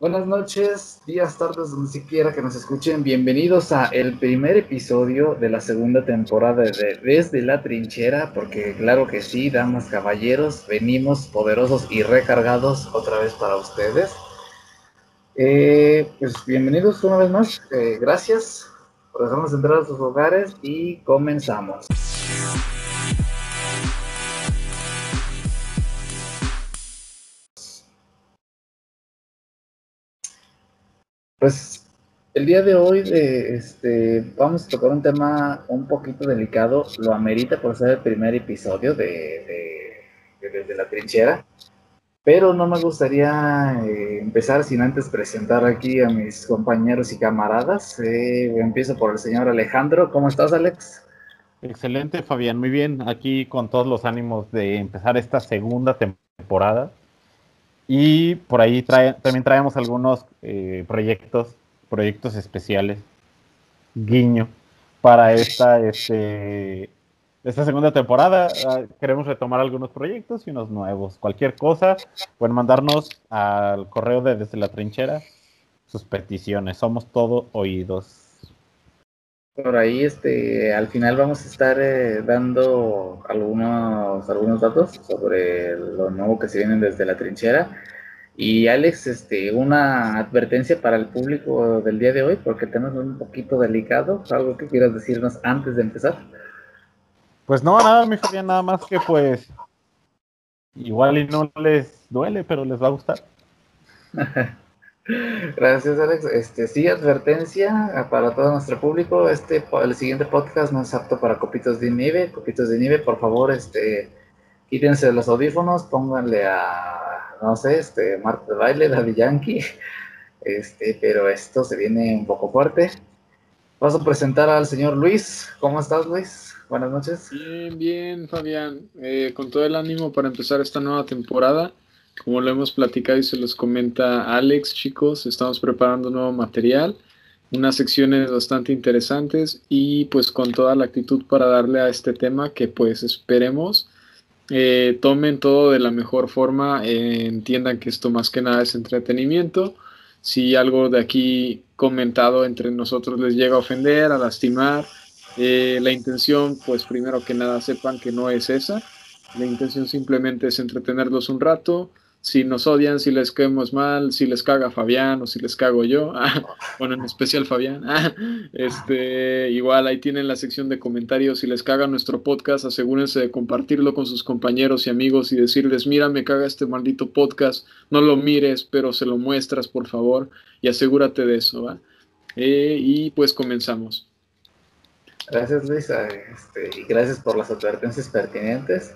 Buenas noches, días, tardes, donde siquiera que nos escuchen. Bienvenidos a el primer episodio de la segunda temporada de Desde la Trinchera, porque claro que sí, damas, caballeros, venimos poderosos y recargados otra vez para ustedes. Eh, pues bienvenidos una vez más, eh, gracias por dejarnos entrar a sus hogares y comenzamos. Pues el día de hoy este, vamos a tocar un tema un poquito delicado, lo amerita por ser el primer episodio de, Desde la Trinchera, pero no me gustaría eh, empezar sin antes presentar aquí a mis compañeros y camaradas. Eh, empiezo por el señor Alejandro. ¿Cómo estás, Alex? Excelente, Fabián. Muy bien. Aquí con todos los ánimos de empezar esta segunda temporada. Y por ahí también traemos algunos eh, proyectos, proyectos especiales, guiño, para esta, este, esta segunda temporada. Ah, queremos retomar algunos proyectos y unos nuevos. Cualquier cosa, pueden mandarnos al correo de Desde la Trinchera sus peticiones. Somos todo oídos. Por ahí, este, al final vamos a estar eh, dando algunos, algunos datos sobre lo nuevo que se viene desde la trinchera. Y Alex, este, una advertencia para el público del día de hoy, porque tenemos un poquito delicado, algo que quieras decirnos antes de empezar. Pues no, nada, mi Fabián, nada más que pues igual y no les duele, pero les va a gustar. Gracias, Alex. Este, sí, advertencia para todo nuestro público. Este, el siguiente podcast no es apto para copitos de nieve. Copitos de nieve, por favor, este, quítense los audífonos, pónganle a, no sé, este, Marta de Baile, Daddy Yankee. Este, pero esto se viene un poco fuerte. Vamos a presentar al señor Luis. ¿Cómo estás, Luis? Buenas noches. Bien, bien, Fabián. Eh, con todo el ánimo para empezar esta nueva temporada. Como lo hemos platicado y se los comenta Alex, chicos, estamos preparando nuevo material, unas secciones bastante interesantes y pues con toda la actitud para darle a este tema que pues esperemos eh, tomen todo de la mejor forma, eh, entiendan que esto más que nada es entretenimiento. Si algo de aquí comentado entre nosotros les llega a ofender, a lastimar, eh, la intención, pues primero que nada sepan que no es esa. La intención simplemente es entretenerlos un rato, si nos odian, si les caemos mal, si les caga Fabián o si les cago yo, ah, bueno, en especial Fabián, ah, este, igual ahí tienen la sección de comentarios, si les caga nuestro podcast, asegúrense de compartirlo con sus compañeros y amigos y decirles, mira, me caga este maldito podcast, no lo mires, pero se lo muestras, por favor, y asegúrate de eso, ¿va? Eh, y pues comenzamos. Gracias, Luis, este, y gracias por las advertencias pertinentes.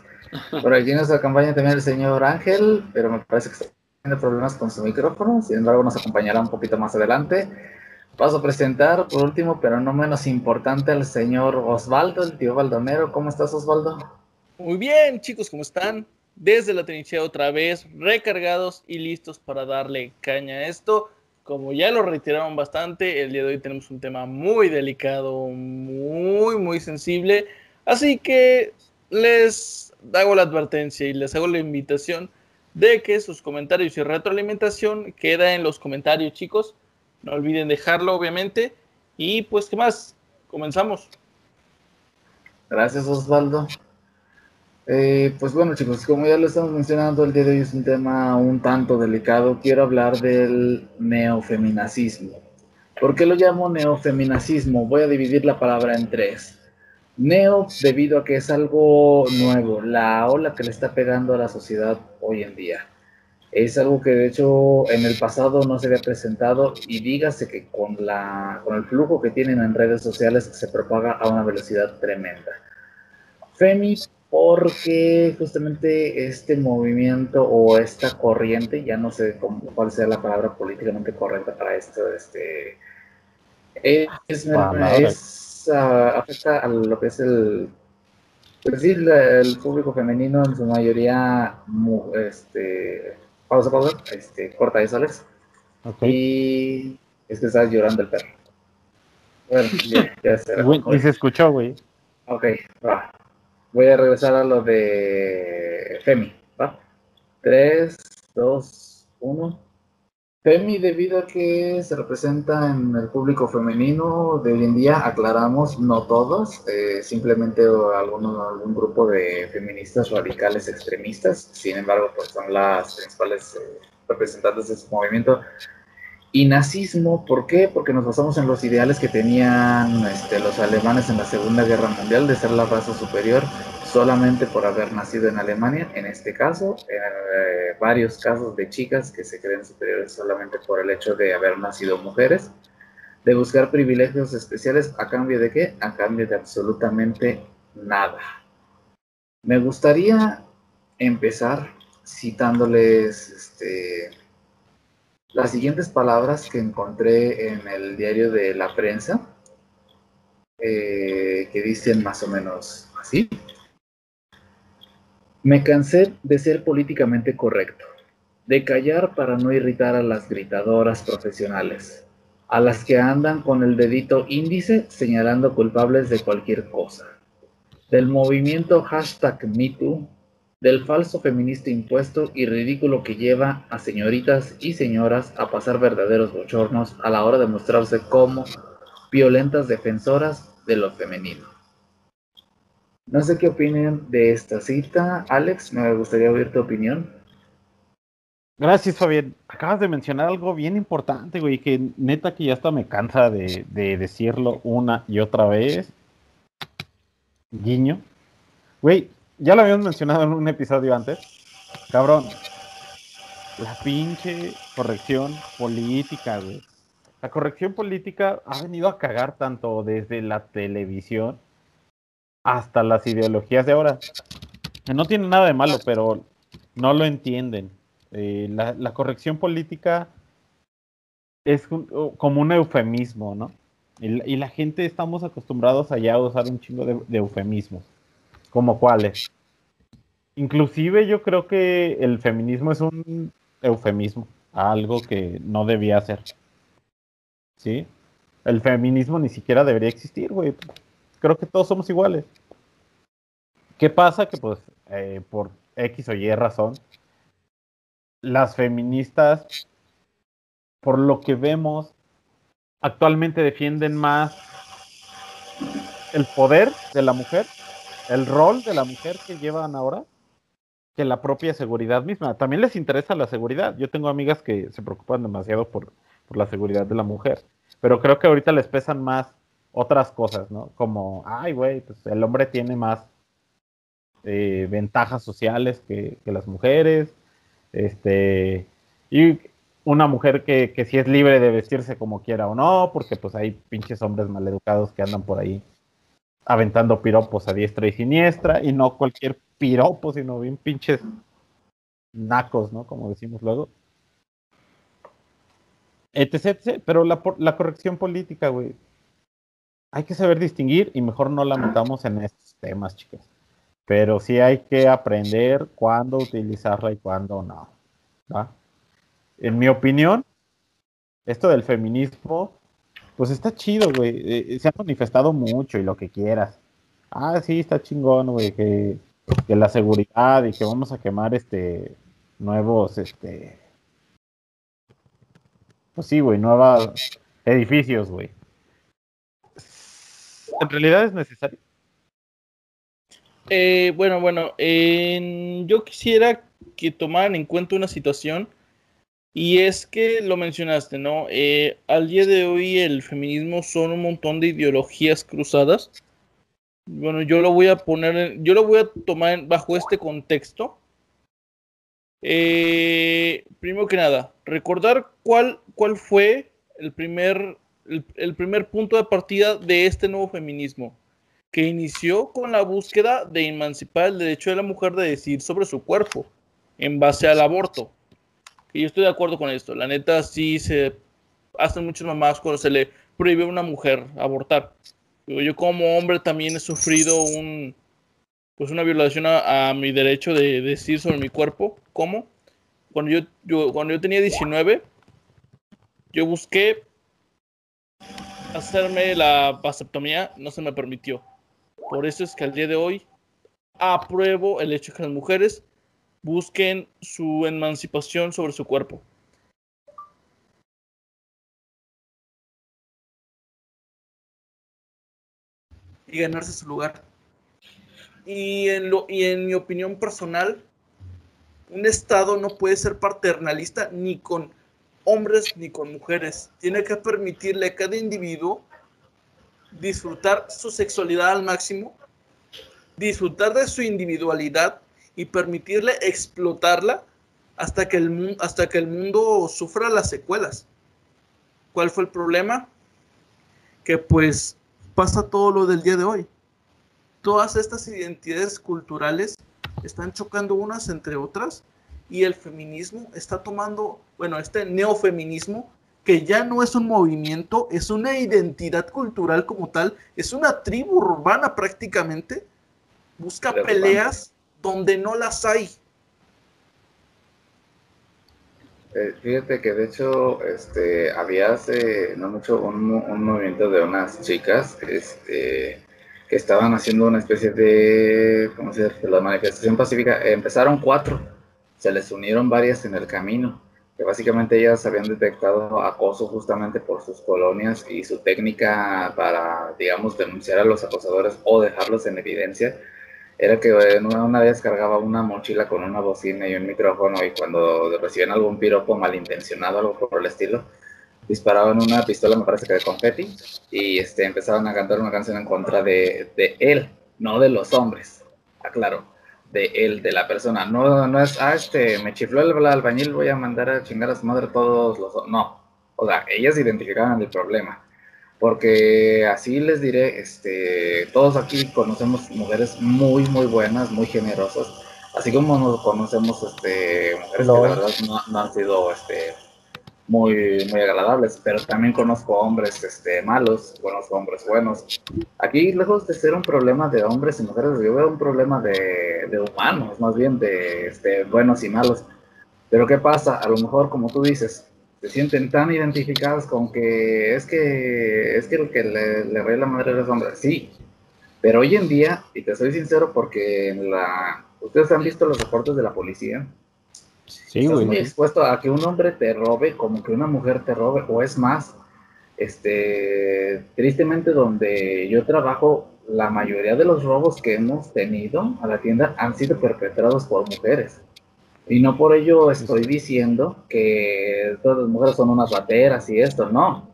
Por aquí nos acompaña también el señor Ángel, pero me parece que está teniendo problemas con su micrófono, sin embargo nos acompañará un poquito más adelante. Paso a presentar, por último, pero no menos importante, al señor Osvaldo, el tío Baldonero. ¿Cómo estás, Osvaldo? Muy bien, chicos, ¿cómo están? Desde la trinchera otra vez, recargados y listos para darle caña a esto. Como ya lo retiraron bastante, el día de hoy tenemos un tema muy delicado, muy, muy sensible. Así que les hago la advertencia y les hago la invitación de que sus comentarios y retroalimentación queda en los comentarios, chicos. No olviden dejarlo, obviamente. Y pues, ¿qué más? Comenzamos. Gracias, Osvaldo. Eh, pues bueno, chicos, como ya lo estamos mencionando, el día de hoy es un tema un tanto delicado. Quiero hablar del neofeminacismo. ¿Por qué lo llamo neofeminacismo? Voy a dividir la palabra en tres. Neo debido a que es algo nuevo, la ola que le está pegando a la sociedad hoy en día. Es algo que de hecho en el pasado no se había presentado y dígase que con, la, con el flujo que tienen en redes sociales se propaga a una velocidad tremenda. Femi, porque justamente este movimiento o esta corriente, ya no sé cómo, cuál sea la palabra políticamente correcta para esto, este, es, es afecta a lo que es el, pues el público femenino en su mayoría, este, pausa, pausa, este, corta eso, Alex. Y es que estás llorando el perro. Bueno, ya, se y se escuchó, güey. Ok, va. Voy a regresar a lo de Femi, ¿va? 3, 2, 1. Femi, debido a que se representa en el público femenino de hoy en día, aclaramos, no todos, eh, simplemente algunos, algún grupo de feministas radicales extremistas, sin embargo, pues son las principales eh, representantes de su movimiento. Y nazismo, ¿por qué? Porque nos basamos en los ideales que tenían este, los alemanes en la Segunda Guerra Mundial de ser la raza superior solamente por haber nacido en Alemania, en este caso, en eh, varios casos de chicas que se creen superiores solamente por el hecho de haber nacido mujeres, de buscar privilegios especiales a cambio de qué? A cambio de absolutamente nada. Me gustaría empezar citándoles este, las siguientes palabras que encontré en el diario de la prensa, eh, que dicen más o menos así. Me cansé de ser políticamente correcto, de callar para no irritar a las gritadoras profesionales, a las que andan con el dedito índice señalando culpables de cualquier cosa, del movimiento hashtag MeToo, del falso feminista impuesto y ridículo que lleva a señoritas y señoras a pasar verdaderos bochornos a la hora de mostrarse como violentas defensoras de lo femenino. No sé qué opinan de esta cita. Alex, me gustaría oír tu opinión. Gracias, Fabián. Acabas de mencionar algo bien importante, güey, que neta que ya hasta me cansa de, decirlo una y otra vez. Guiño. Güey, ya lo habíamos mencionado en un episodio antes. Cabrón, la pinche corrección política, güey. La corrección política ha venido a cagar tanto desde la televisión hasta las ideologías de ahora. No tiene nada de malo, pero no lo entienden. Eh, la, corrección política es como un eufemismo, ¿no? Y, la gente estamos acostumbrados allá a usar un chingo de, eufemismos. ¿Como cuáles? Inclusive yo creo que el feminismo es un eufemismo, algo que no debía ser. ¿Sí? El feminismo ni siquiera debería existir, güey creo que todos somos iguales. ¿Qué pasa? Que pues eh, por X o Y razón, las feministas, por lo que vemos, actualmente defienden más el poder de la mujer, el rol de la mujer que llevan ahora, que la propia seguridad misma. También les interesa la seguridad. Yo tengo amigas que se preocupan demasiado por, por la seguridad de la mujer, pero creo que ahorita les pesan más otras cosas, ¿no? Como, ay, güey, pues el hombre tiene más eh, ventajas sociales que, las mujeres, este, y una mujer que, que sí es libre de vestirse como quiera o no, porque pues hay pinches hombres maleducados que andan por ahí aventando piropos a diestra y siniestra, y no cualquier piropo, sino bien pinches nacos, ¿no? Como decimos luego. Etc, etc. Pero la, la corrección política, güey, hay que saber distinguir y mejor no la metamos en estos temas, chicas. Pero sí hay que aprender cuándo utilizarla y cuándo no. En mi opinión, esto del feminismo, pues está chido, güey. Eh, se ha manifestado mucho y lo que quieras. Ah, sí, está chingón, güey, que, que la seguridad y que vamos a quemar este nuevos, este, pues sí, güey, nuevos edificios, güey en realidad es necesario. Eh, bueno, bueno, yo quisiera que tomaran en cuenta una situación y es que lo mencionaste, ¿no? Eh, al día de hoy el feminismo son un montón de ideologías cruzadas. Bueno, yo lo voy a poner, yo lo voy a tomar bajo este contexto. Eh, primero que nada, recordar cuál, cuál fue el primer el, primer punto de partida de este nuevo feminismo, que inició con la búsqueda de emancipar el derecho de la mujer de decidir sobre su cuerpo en base al aborto. Y yo estoy de acuerdo con esto. La neta, sí se hacen muchas mamás cuando se le prohíbe a una mujer abortar. Yo como hombre también he sufrido un, pues una violación a, mi derecho de, decidir sobre mi cuerpo. ¿Cómo? Cuando yo, yo, cuando yo tenía 19, yo busqué hacerme la vasectomía no se me permitió. Por eso es que al día de hoy apruebo el hecho de que las mujeres busquen su emancipación sobre su cuerpo. Y ganarse su lugar. Y en, lo, y en mi opinión personal, un Estado no puede ser paternalista ni con hombres ni con mujeres. Tiene que permitirle a cada individuo disfrutar su sexualidad al máximo, disfrutar de su individualidad y permitirle explotarla hasta que el, hasta que el mundo sufra las secuelas. ¿Cuál fue el problema? Que pues pasa todo lo del día de hoy. Todas estas identidades culturales están chocando unas entre otras y el feminismo está tomando, bueno, este neofeminismo, que ya no es un movimiento, es una identidad cultural como tal, es una tribu urbana prácticamente, busca peleas donde no las hay. Eh, fíjate que de hecho este, había hace no mucho un, un movimiento de unas chicas este, que estaban haciendo una especie de, ¿cómo se dice? La manifestación pacífica. Empezaron cuatro, se les unieron varias en el camino, que básicamente ellas habían detectado acoso justamente por sus colonias y su técnica para, digamos, denunciar a los acosadores o dejarlos en evidencia era que una vez cargaba una mochila con una bocina y un micrófono y cuando recibían algún piropo malintencionado, algo por el estilo, disparaban una pistola, me parece que de confeti, y este, empezaban a cantar una canción en contra de, de él, no de los hombres, aclaro, de él, de la persona. No, no es, ah, este, me chifló el albañil, voy a mandar a chingar a su madre todos los... No, o sea, ellas identificaban el problema. Porque así les diré, este, todos aquí conocemos mujeres muy, muy buenas, muy generosas, así como nos conocemos este, mujeres que la verdad no, no han sido este, muy, muy agradables, pero también conozco hombres este, malos, conozco hombres buenos. Aquí, lejos de ser un problema de hombres y mujeres, yo veo un problema de, de humanos, más bien de este, buenos y malos. Pero ¿qué pasa? A lo mejor, como tú dices, se sienten tan identificados con que es que es que el que le, le ve la madre a los hombres. Sí, pero hoy en día, y te soy sincero porque en la... Ustedes han visto los reportes de la policía, Sí, Estás muy expuesto a que un hombre te robe como que una mujer te robe, o es más, este, tristemente donde yo trabajo, la mayoría de los robos que hemos tenido a la tienda han sido perpetrados por mujeres. Y no por ello estoy diciendo que todas las mujeres son unas bateras y esto, no.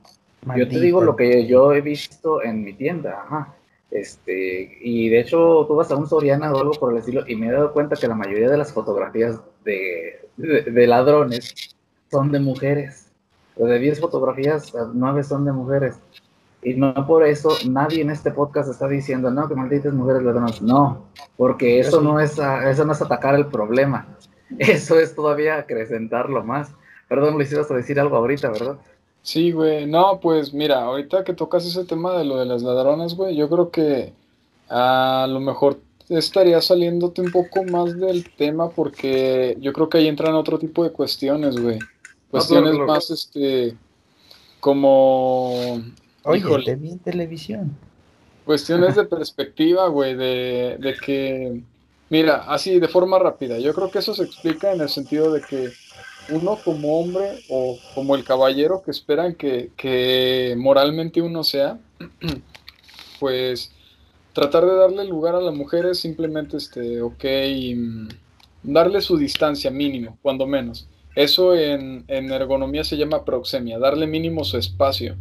Yo te digo lo que yo he visto en mi tienda, ajá. Este, y de hecho, tú vas a un Soriana o algo por el estilo, y me he dado cuenta que la mayoría de las fotografías de, de, ladrones son de mujeres. de 10 fotografías, 9 son de mujeres. Y no por eso nadie en este podcast está diciendo, no, que malditas mujeres ladronas. No, porque eso no es, eso no es atacar el problema. Eso es todavía acrecentarlo más. Perdón, Luis, ibas a decir algo ahorita, ¿verdad? Sí, güey. No, pues mira, ahorita que tocas ese tema de lo de las ladronas, güey, yo creo que a lo mejor estaría saliéndote un poco más del tema porque yo creo que ahí entran otro tipo de cuestiones, güey. Cuestiones más, este, como... Oye, te vi en televisión. Cuestiones de perspectiva, güey, de, de que... Mira, así, de forma rápida, yo creo que eso se explica en el sentido de que uno como hombre o como el caballero que esperan que, moralmente uno sea, pues tratar de darle lugar a la mujer es simplemente, este, ok, mm, darle su distancia mínimo, cuando menos. Eso en, ergonomía se llama proxemia, darle mínimo su espacio.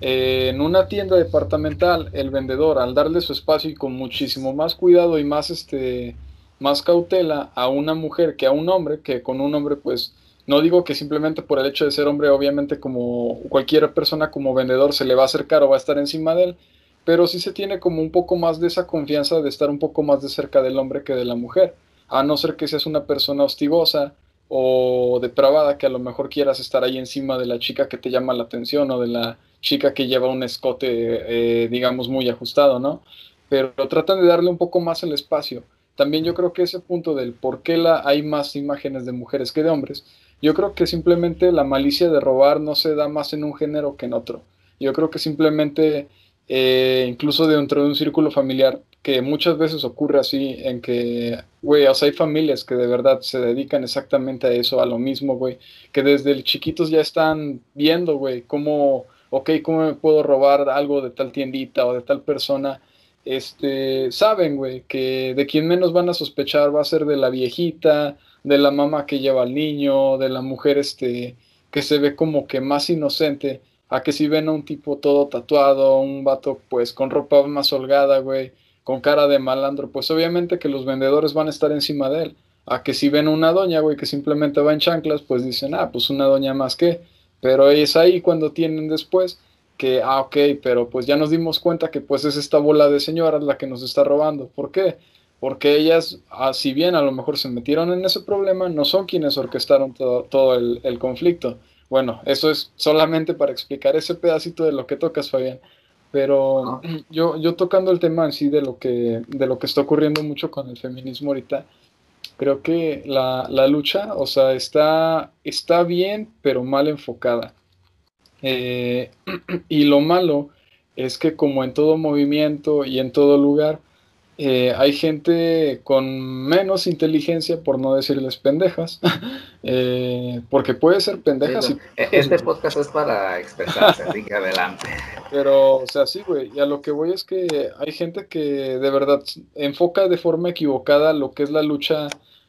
En una tienda departamental, el vendedor, al darle su espacio y con muchísimo más cuidado y más, este, más cautela a una mujer que a un hombre, que con un hombre pues no digo que simplemente por el hecho de ser hombre, obviamente como cualquier persona como vendedor se le va a acercar o va a estar encima de él, pero sí se tiene como un poco más de esa confianza de estar un poco más de cerca del hombre que de la mujer, a no ser que seas una persona hostigosa o depravada que a lo mejor quieras estar ahí encima de la chica que te llama la atención o de la chica que lleva un escote, eh, digamos, muy ajustado, ¿no? Pero tratan de darle un poco más el espacio. También yo creo que ese punto del por qué la, hay más imágenes de mujeres que de hombres, yo creo que simplemente la malicia de robar no se da más en un género que en otro. Yo creo que simplemente, eh, incluso dentro de un círculo familiar, que muchas veces ocurre así, en que, güey, o sea, hay familias que de verdad se dedican exactamente a eso, a lo mismo, güey, que desde el chiquitos ya están viendo, güey, cómo, ok, cómo me puedo robar algo de tal tiendita o de tal persona este, saben, güey, que de quien menos van a sospechar va a ser de la viejita, de la mamá que lleva al niño, de la mujer, este, que se ve como que más inocente, a que si ven a un tipo todo tatuado, un vato pues con ropa más holgada, güey, con cara de malandro, pues obviamente que los vendedores van a estar encima de él. A que si ven una doña, güey, que simplemente va en chanclas, pues dicen, ah, pues una doña más que. Pero es ahí cuando tienen después que, ah, ok, pero pues ya nos dimos cuenta que pues es esta bola de señoras la que nos está robando. ¿Por qué? Porque ellas, ah, si bien a lo mejor se metieron en ese problema, no son quienes orquestaron todo, todo el, conflicto. Bueno, eso es solamente para explicar ese pedacito de lo que tocas, Fabián. Pero yo, yo tocando el tema en sí de lo que, de lo que está ocurriendo mucho con el feminismo ahorita, creo que la, la lucha, o sea, está, está bien, pero mal enfocada. Eh, y lo malo es que como en todo movimiento y en todo lugar, eh, hay gente con menos inteligencia, por no decirles pendejas, eh, porque puede ser pendejas. E-, este podcast es para expresarse, así que adelante. Pero, o sea, sí, güey, y a lo que voy es que hay gente que de verdad enfoca de forma equivocada lo que es la lucha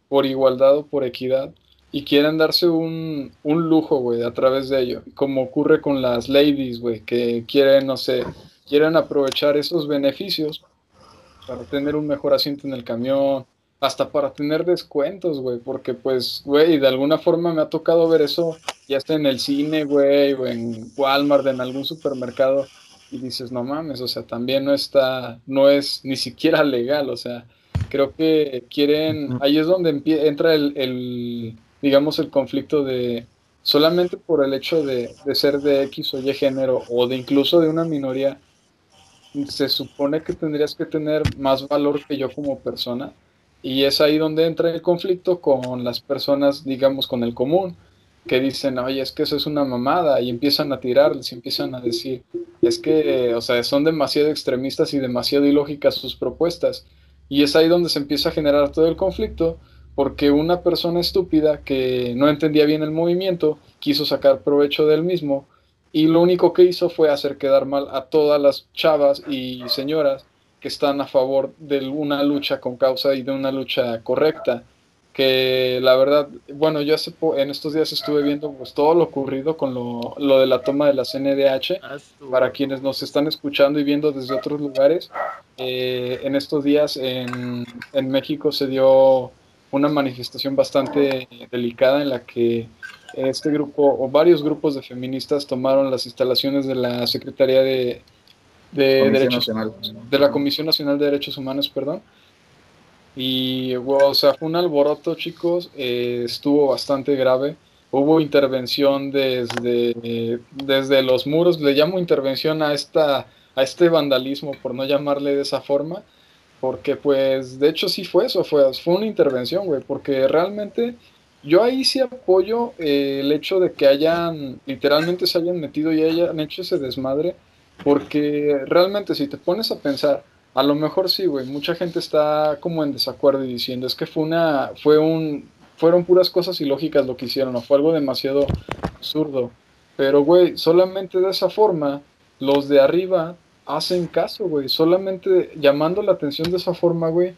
por igualdad o por equidad y quieren darse un, un lujo, güey, a través de ello, como ocurre con las ladies, güey, que quieren, no sé, quieren aprovechar esos beneficios para tener un mejor asiento en el camión, hasta para tener descuentos, güey, porque pues, güey, de alguna forma me ha tocado ver eso, ya está en el cine, güey, o en Walmart, en algún supermercado, y dices, no mames, o sea, también no está, no es ni siquiera legal, o sea, creo que quieren, ahí es donde entra el digamos, el conflicto de solamente por el hecho de, ser de X o Y género o de incluso de una minoría, se supone que tendrías que tener más valor que yo como persona. Y es ahí donde entra el conflicto con las personas, digamos, con el común, que dicen, oye, es que eso es una mamada, y empiezan a tirarles, y empiezan a decir, es que, o sea, son demasiado extremistas y demasiado ilógicas sus propuestas. Y es ahí donde se empieza a generar todo el conflicto, porque una persona estúpida que no entendía bien el movimiento quiso sacar provecho del mismo y lo único que hizo fue hacer quedar mal a todas las chavas y señoras que están a favor de una lucha con causa y de una lucha correcta. Que la verdad, bueno, yo hace en estos días estuve viendo pues, todo lo ocurrido con lo, lo de la toma de la CNDH. Ah, Para quienes nos están escuchando y viendo desde otros lugares, eh, en estos días en, en México se dio una manifestación bastante delicada en la que este grupo o varios grupos de feministas tomaron las instalaciones de la Secretaría de, de Derechos de la Comisión Nacional de Derechos Humanos, perdón. Y o sea, fue un alboroto, chicos, eh, estuvo bastante grave. Hubo intervención desde, desde los muros, le llamo intervención a esta a este vandalismo, por no llamarle de esa forma, porque pues de hecho sí fue eso, fue, fue una intervención, güey, porque realmente yo ahí sí apoyo eh, el hecho de que hayan, literalmente se hayan metido y hayan hecho ese desmadre, porque realmente si te pones a pensar, a lo mejor sí, güey, mucha gente está como en desacuerdo y diciendo, es que fue una, fue un, fueron puras cosas ilógicas lo que hicieron, o fue algo demasiado absurdo, pero güey, solamente de esa forma, los de arriba hacen caso, güey. Solamente llamando la atención de esa forma, güey,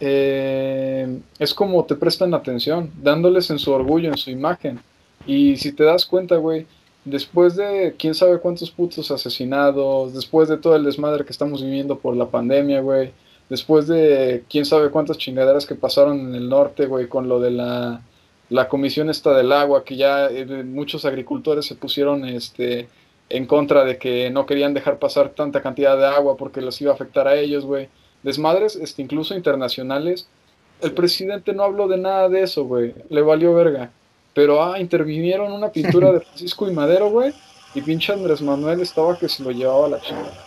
eh, es como te prestan atención, dándoles en su orgullo, en su imagen. Y si te das cuenta, güey, después de quién sabe cuántos putos asesinados, después de todo el desmadre que estamos viviendo por la pandemia, güey, después de quién sabe cuántas chingaderas que pasaron en el norte, güey, con lo de la, la comisión esta del agua, que ya eh, muchos agricultores se pusieron, este, en contra de que no querían dejar pasar tanta cantidad de agua porque los iba a afectar a ellos, güey. Desmadres, este, incluso internacionales. El presidente no habló de nada de eso, güey. Le valió verga. Pero, ah, intervinieron una pintura de Francisco y Madero, güey. Y pinche Andrés Manuel estaba que se lo llevaba a la chingada.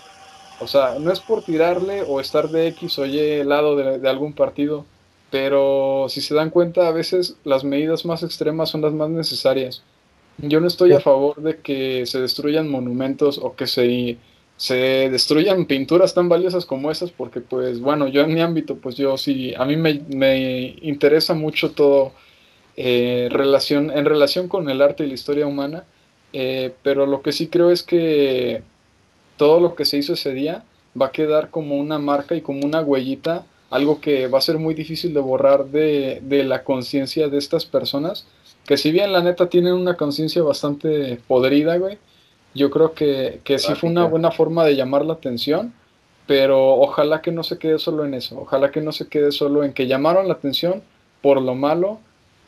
O sea, no es por tirarle o estar de X o Y lado de, de algún partido. Pero si se dan cuenta, a veces las medidas más extremas son las más necesarias. Yo no estoy a favor de que se destruyan monumentos o que se, se destruyan pinturas tan valiosas como esas, porque pues bueno, yo en mi ámbito, pues yo sí, a mí me, interesa mucho todo eh, relación, en relación con el arte y la historia humana, eh, pero lo que sí creo es que todo lo que se hizo ese día va a quedar como una marca y como una huellita, algo que va a ser muy difícil de borrar de, de la conciencia de estas personas, que si bien la neta tienen una conciencia bastante podrida, güey, yo creo que, que sí fue una buena forma de llamar la atención, pero ojalá que no se quede solo en eso, ojalá que no se quede solo en que llamaron la atención por lo malo,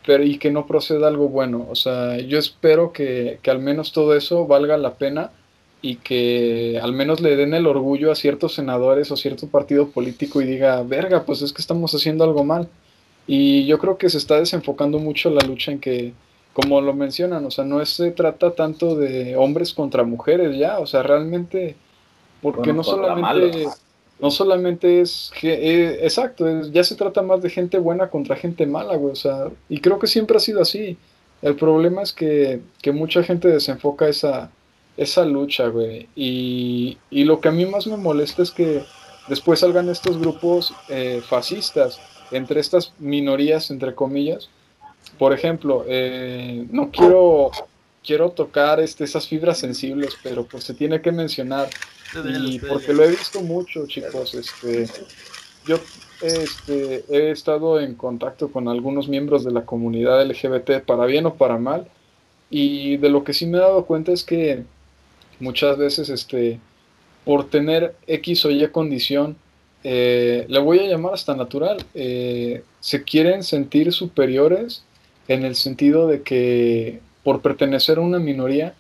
pero y que no proceda algo bueno. O sea, yo espero que, que al menos todo eso valga la pena y que al menos le den el orgullo a ciertos senadores o cierto partido político y diga, verga, pues es que estamos haciendo algo mal. Y yo creo que se está desenfocando mucho la lucha en que, como lo mencionan, o sea, no se trata tanto de hombres contra mujeres ya, o sea, realmente, porque no solamente, no solamente es, eh, exacto, ya se trata más de gente buena contra gente mala, güey, o sea, y creo que siempre ha sido así. El problema es que, que mucha gente desenfoca esa, esa lucha, güey, y, y, lo que a mí más me molesta es que después salgan estos grupos eh, fascistas entre estas minorías, entre comillas. Por ejemplo, eh, no quiero, quiero tocar este, esas fibras sensibles, pero pues se tiene que mencionar. Y porque lo he visto mucho, chicos. Este, yo este, he estado en contacto con algunos miembros de la comunidad LGBT, para bien o para mal. Y de lo que sí me he dado cuenta es que muchas veces, este, por tener X o Y condición, eh, le voy a llamar hasta natural, eh, se quieren sentir superiores en el sentido de que por pertenecer a una minoría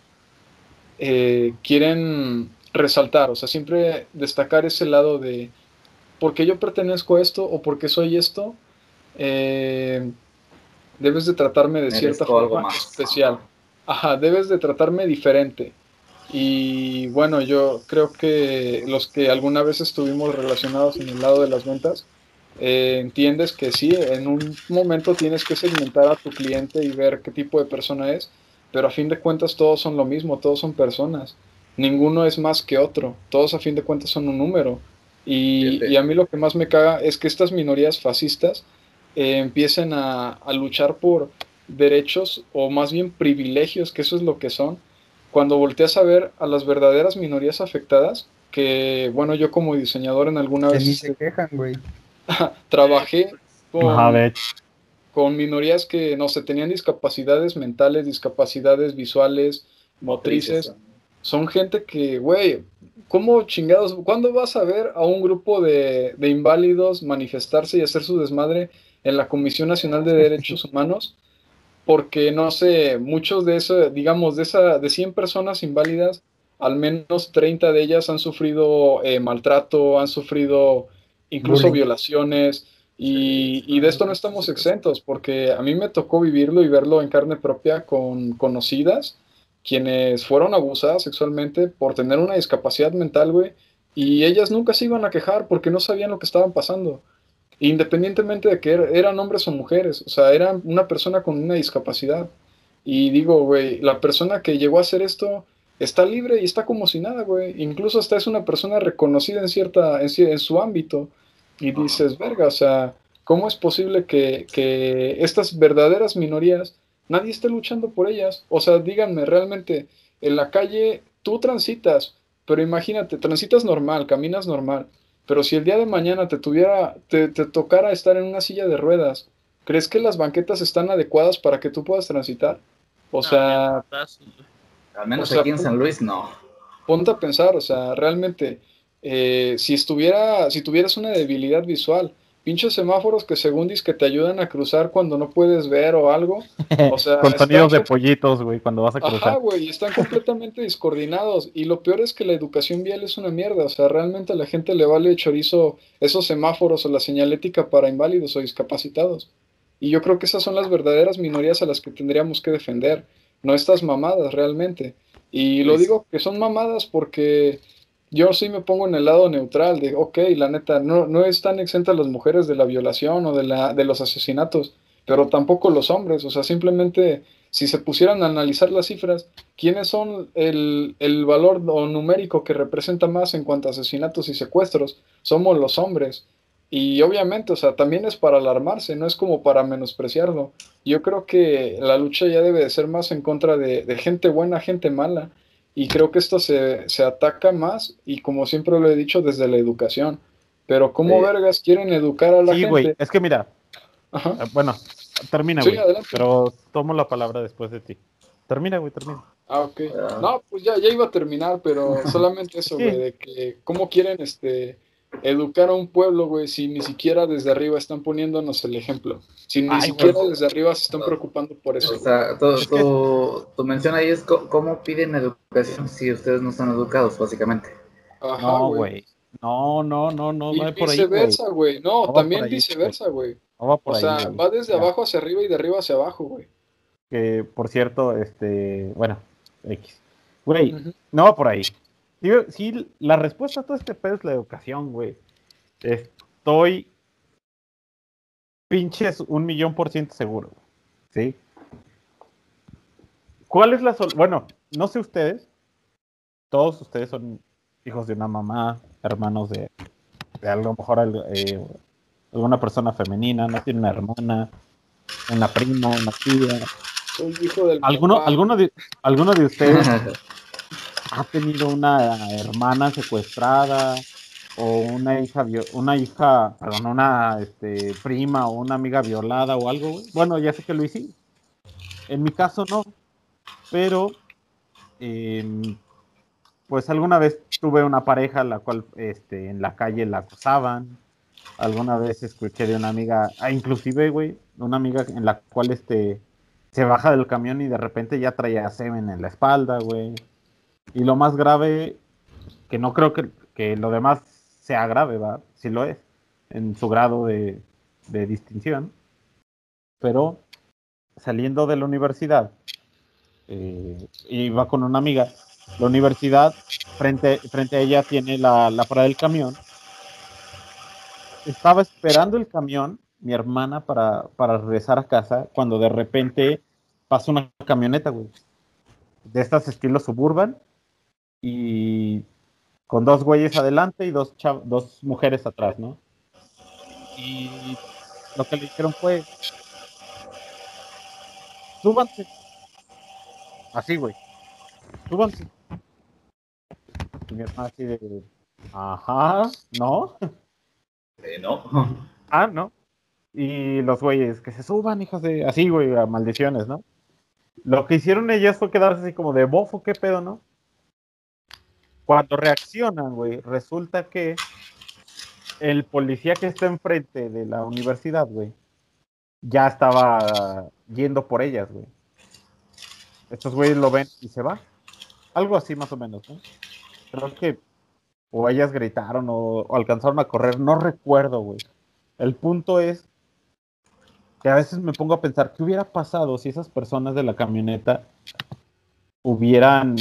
eh, quieren resaltar, o sea, siempre destacar ese lado de porque yo pertenezco a esto o porque soy esto, debes de tratarme de cierta forma especial. Ajá, debes de tratarme diferente. Y bueno, yo creo que los que alguna vez estuvimos relacionados en el lado de las ventas, eh, entiendes que sí, en un momento tienes que segmentar a tu cliente y ver qué tipo de persona es, pero a fin de cuentas todos son lo mismo, todos son personas, ninguno es más que otro, todos a fin de cuentas son un número. Y, y a mí lo que más me caga es que estas minorías fascistas eh, empiecen a, a luchar por derechos o más bien privilegios, que eso es lo que son, cuando volteas a ver a las verdaderas minorías afectadas, que bueno, yo como diseñador en alguna vez... se quejan, güey. trabajé con, con minorías que, no sé, tenían discapacidades mentales, discapacidades visuales, motrices. Son gente que, güey, ¿cómo chingados? ¿Cuándo vas a ver a un grupo de, de inválidos manifestarse y hacer su desmadre en la Comisión Nacional de Derechos Humanos? porque no sé, muchos de eso, digamos, de, esa, de 100 personas inválidas, al menos 30 de ellas han sufrido eh, maltrato, han sufrido incluso violaciones, y, y, de esto no estamos exentos, porque a mí me tocó vivirlo y verlo en carne propia con conocidas, quienes fueron abusadas sexualmente por tener una discapacidad mental, güey, y ellas nunca se iban a quejar porque no sabían lo que estaban pasando independientemente de que er, eran hombres o mujeres, o sea, eran una persona con una discapacidad. Y digo, güey, la persona que llegó a hacer esto está libre y está como si nada, güey. Incluso hasta es una persona reconocida en cierta, en, su ámbito. Y dices, verga, o sea, ¿cómo es posible que, que estas verdaderas minorías, nadie esté luchando por ellas? O sea, díganme, realmente, en la calle tú transitas, pero imagínate, transitas normal, caminas normal pero si el día de mañana te tuviera, te, tocara estar en una silla de ruedas, ¿crees que las banquetas están adecuadas para que tú puedas transitar? O sea, al menos aquí en San Luis no. Ponte a pensar, o sea, realmente, eh, si estuviera, si tuvieras una debilidad visual, pinches semáforos que según dices que te ayudan a cruzar cuando no puedes ver o algo. O sea, Con sonidos de pollitos, güey, cuando vas a cruzar. Ajá, güey, están completamente descoordinados. Y lo peor es que la educación vial es una mierda. O sea, realmente a la gente le vale chorizo esos semáforos o la señalética para inválidos o discapacitados. Y yo creo que esas son las verdaderas minorías a las que tendríamos que defender, no estas mamadas realmente. Y lo digo que son mamadas porque yo sí me pongo en el lado neutral de, ok, la neta, no, no están exentas las mujeres de la violación o de, la, de los asesinatos, pero tampoco los hombres, o sea, simplemente si se pusieran a analizar las cifras, ¿quiénes son el, el valor o numérico que representa más en cuanto a asesinatos y secuestros? Somos los hombres. Y obviamente, o sea, también es para alarmarse, no es como para menospreciarlo. Yo creo que la lucha ya debe de ser más en contra de, de gente buena, gente mala, Y creo que esto se, se ataca más, y como siempre lo he dicho, desde la educación. Pero ¿cómo Sí. vergas quieren educar a la Sí, gente? güey. Es que mira, Ajá. eh, bueno, termina, Sí, güey. adelante. pero tomo la palabra después de ti. Termina, güey, termina. Ah, ok. Ah. No, pues ya, ya iba a terminar, pero solamente eso, Sí. güey, de que cómo quieren este educar a un pueblo, güey, si ni siquiera desde arriba están poniéndonos el ejemplo. Si ni Ay, siquiera desde arriba se están preocupando por eso. O sea, tu, mención ahí es cómo piden educación si ustedes no están educados, básicamente. Ajá, No, güey. No, no, no, no, Y hay por ahí, viceversa, güey. No, No va también ahí, viceversa, güey. No va por O ahí, sea, güey. va desde Ya. abajo hacia arriba y de arriba hacia abajo, güey. Que, por cierto, este, bueno, X. Güey, Ujú. no va por ahí. Sí, sí, la respuesta a todo este pedo es la educación, güey. Estoy pinches un millón por ciento seguro, güey. ¿sí? ¿Cuál es la solución? Bueno, no sé ustedes, todos ustedes son hijos de una mamá, hermanos de, de a lo mejor eh, alguna persona femenina, no tiene una hermana, una prima, una tía. Soy hijo del ¿Alguno, alguno, de, ¿Alguno de ustedes ha tenido una hermana secuestrada o una hija una hija, perdón, una este, prima o una amiga violada o algo, güey? Bueno, ya sé que lo hice. En mi caso no, pero em, pues alguna vez tuve una pareja la cual este, en la calle la acosaban. Alguna vez escuché de una amiga, ah, inclusive, güey, una amiga en la cual este se baja del camión y de repente ya traía semen en la espalda, güey. Y lo más grave, que no creo que, que lo demás sea grave, ¿va? Sí lo es, en su grado de, de distinción. Pero saliendo de la universidad, eh, iba con una amiga. La universidad, frente, frente a ella, tiene la, la parada del camión. Estaba esperando el camión, mi hermana, para, para regresar a casa, cuando de repente pasa una camioneta, güey. De estas estilo suburban. Y con dos güeyes adelante y dos, dos mujeres atrás, ¿no? Y lo que le dijeron fue, súbanse. Así, güey. Súbanse. Y mi hermana así de, ajá, ¿no? Eh, no. Ah, ¿no? Y los güeyes, que se suban, hijas de... Así, güey, a maldiciones, ¿no? Lo que hicieron ellas fue quedarse así como de bofo, qué pedo, ¿no? Cuando reaccionan, güey, resulta que el policía que está enfrente de la universidad, güey, ya estaba yendo por ellas, güey. Estos güeyes lo ven y se va. Algo así más o menos, ¿no? Creo que o ellas gritaron o, o alcanzaron a correr, no recuerdo, güey. El punto es que a veces me pongo a pensar qué hubiera pasado si esas personas de la camioneta hubieran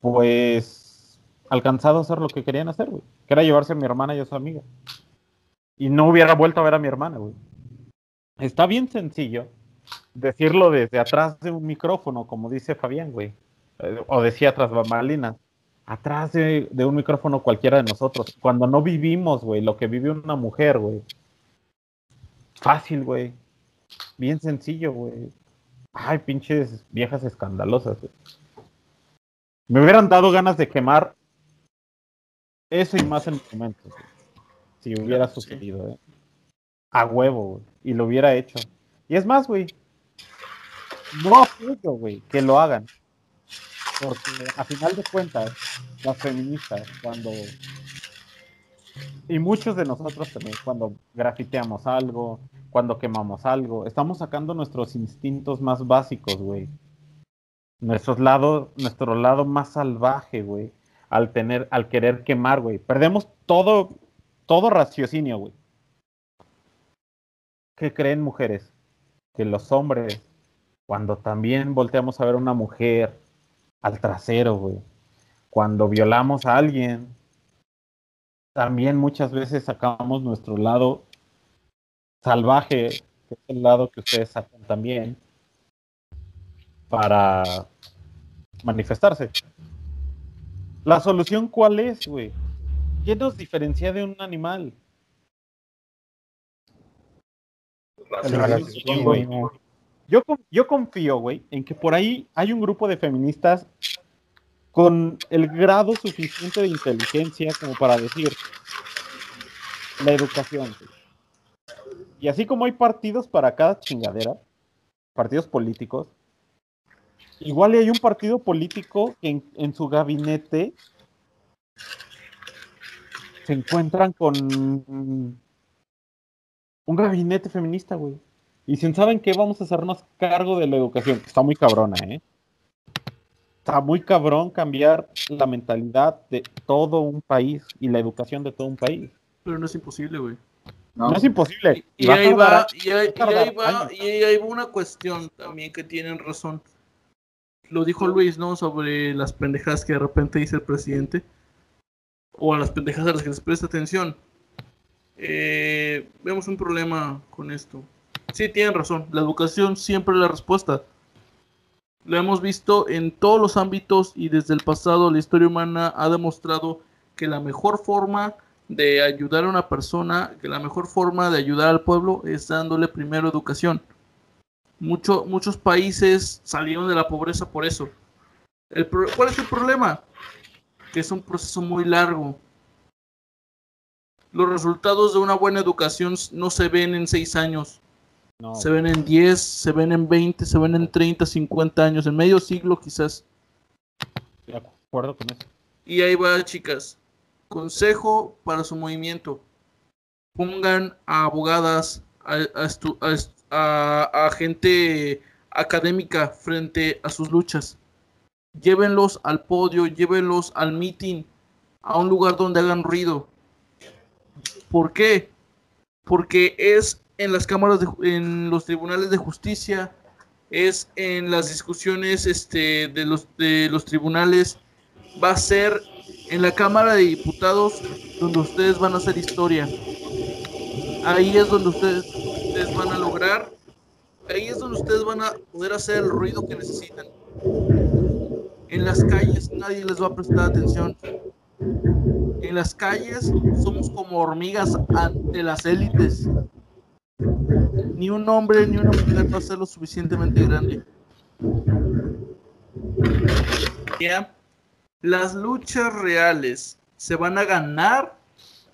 pues alcanzado a hacer lo que querían hacer, güey, que era llevarse a mi hermana y a su amiga. Y no hubiera vuelto a ver a mi hermana, güey. Está bien sencillo decirlo desde atrás de un micrófono, como dice Fabián, güey. O decía tras bambalinas atrás de, de un micrófono cualquiera de nosotros. Cuando no vivimos, güey, lo que vive una mujer, güey. Fácil, güey. Bien sencillo, güey. Ay, pinches viejas escandalosas, güey. Me hubieran dado ganas de quemar eso y más en el momento, güey. Si hubiera Sí. sucedido, eh. A huevo, güey. Y lo hubiera hecho. Y es más, güey. No apoyo, güey, que lo hagan. Porque a final de cuentas, las feministas, cuando. Y muchos de nosotros también, cuando grafiteamos algo, cuando quemamos algo, estamos sacando nuestros instintos más básicos, güey. Nuestros lados, nuestro lado más salvaje, güey. Al tener, al querer quemar, güey. Perdemos todo, todo raciocinio, güey. ¿Qué creen mujeres? Que los hombres, cuando también volteamos a ver a una mujer, al trasero, güey. Cuando violamos a alguien, también muchas veces sacamos nuestro lado salvaje, que es el lado que ustedes sacan también, para manifestarse. La solución, ¿cuál es, güey? ¿Qué nos diferencia de un animal? El raciocinio, güey. Yo, yo confío, güey, en que por ahí hay un grupo de feministas con el grado suficiente de inteligencia como para decir la educación. Y así como hay partidos para cada chingadera, partidos políticos, igual hay un partido político que en, en su gabinete se encuentran con un gabinete feminista, güey. Y si saben que vamos a hacernos cargo de la educación, está muy cabrona, ¿eh? Está muy cabrón cambiar la mentalidad de todo un país y la educación de todo un país. Pero no es imposible, güey. No. es imposible. Y, ahí va, y, ahí, va, y ahí va una cuestión también que tienen razón. Lo dijo Luis, ¿no? Sobre las pendejadas que de repente dice el presidente. O a las pendejadas a las que les presta atención. Eh, vemos un problema con esto. Sí, tienen razón. La educación siempre es la respuesta. Lo hemos visto en todos los ámbitos y desde el pasado la historia humana ha demostrado que la mejor forma de ayudar a una persona, que la mejor forma de ayudar al pueblo es dándole primero educación. Mucho, muchos países salieron de la pobreza por eso. El ¿Cuál es el problema? Que es un proceso muy largo. Los resultados de una buena educación no se ven en seis años. Se ven en 10, se ven en 20, se ven en 30, 50 años, en medio siglo quizás. De acuerdo con eso. Y ahí va, chicas. Consejo para su movimiento. Pongan a abogadas, a, gente académica frente a sus luchas. Llévenlos al podio, llévenlos al meeting, a un lugar donde hagan ruido. ¿Por qué? Porque es en las cámaras, de, en los tribunales de justicia, es en las discusiones este, de, los, de los tribunales, va a ser en la Cámara de Diputados donde ustedes van a hacer historia. Ahí es donde ustedes, ustedes van a lograr, ahí es donde ustedes van a poder hacer el ruido que necesitan. En las calles nadie les va a prestar atención. En las calles somos como hormigas ante las élites. Ni un hombre ni una mujer va a ser lo suficientemente grande. ¿Ya? Las luchas reales se van a ganar,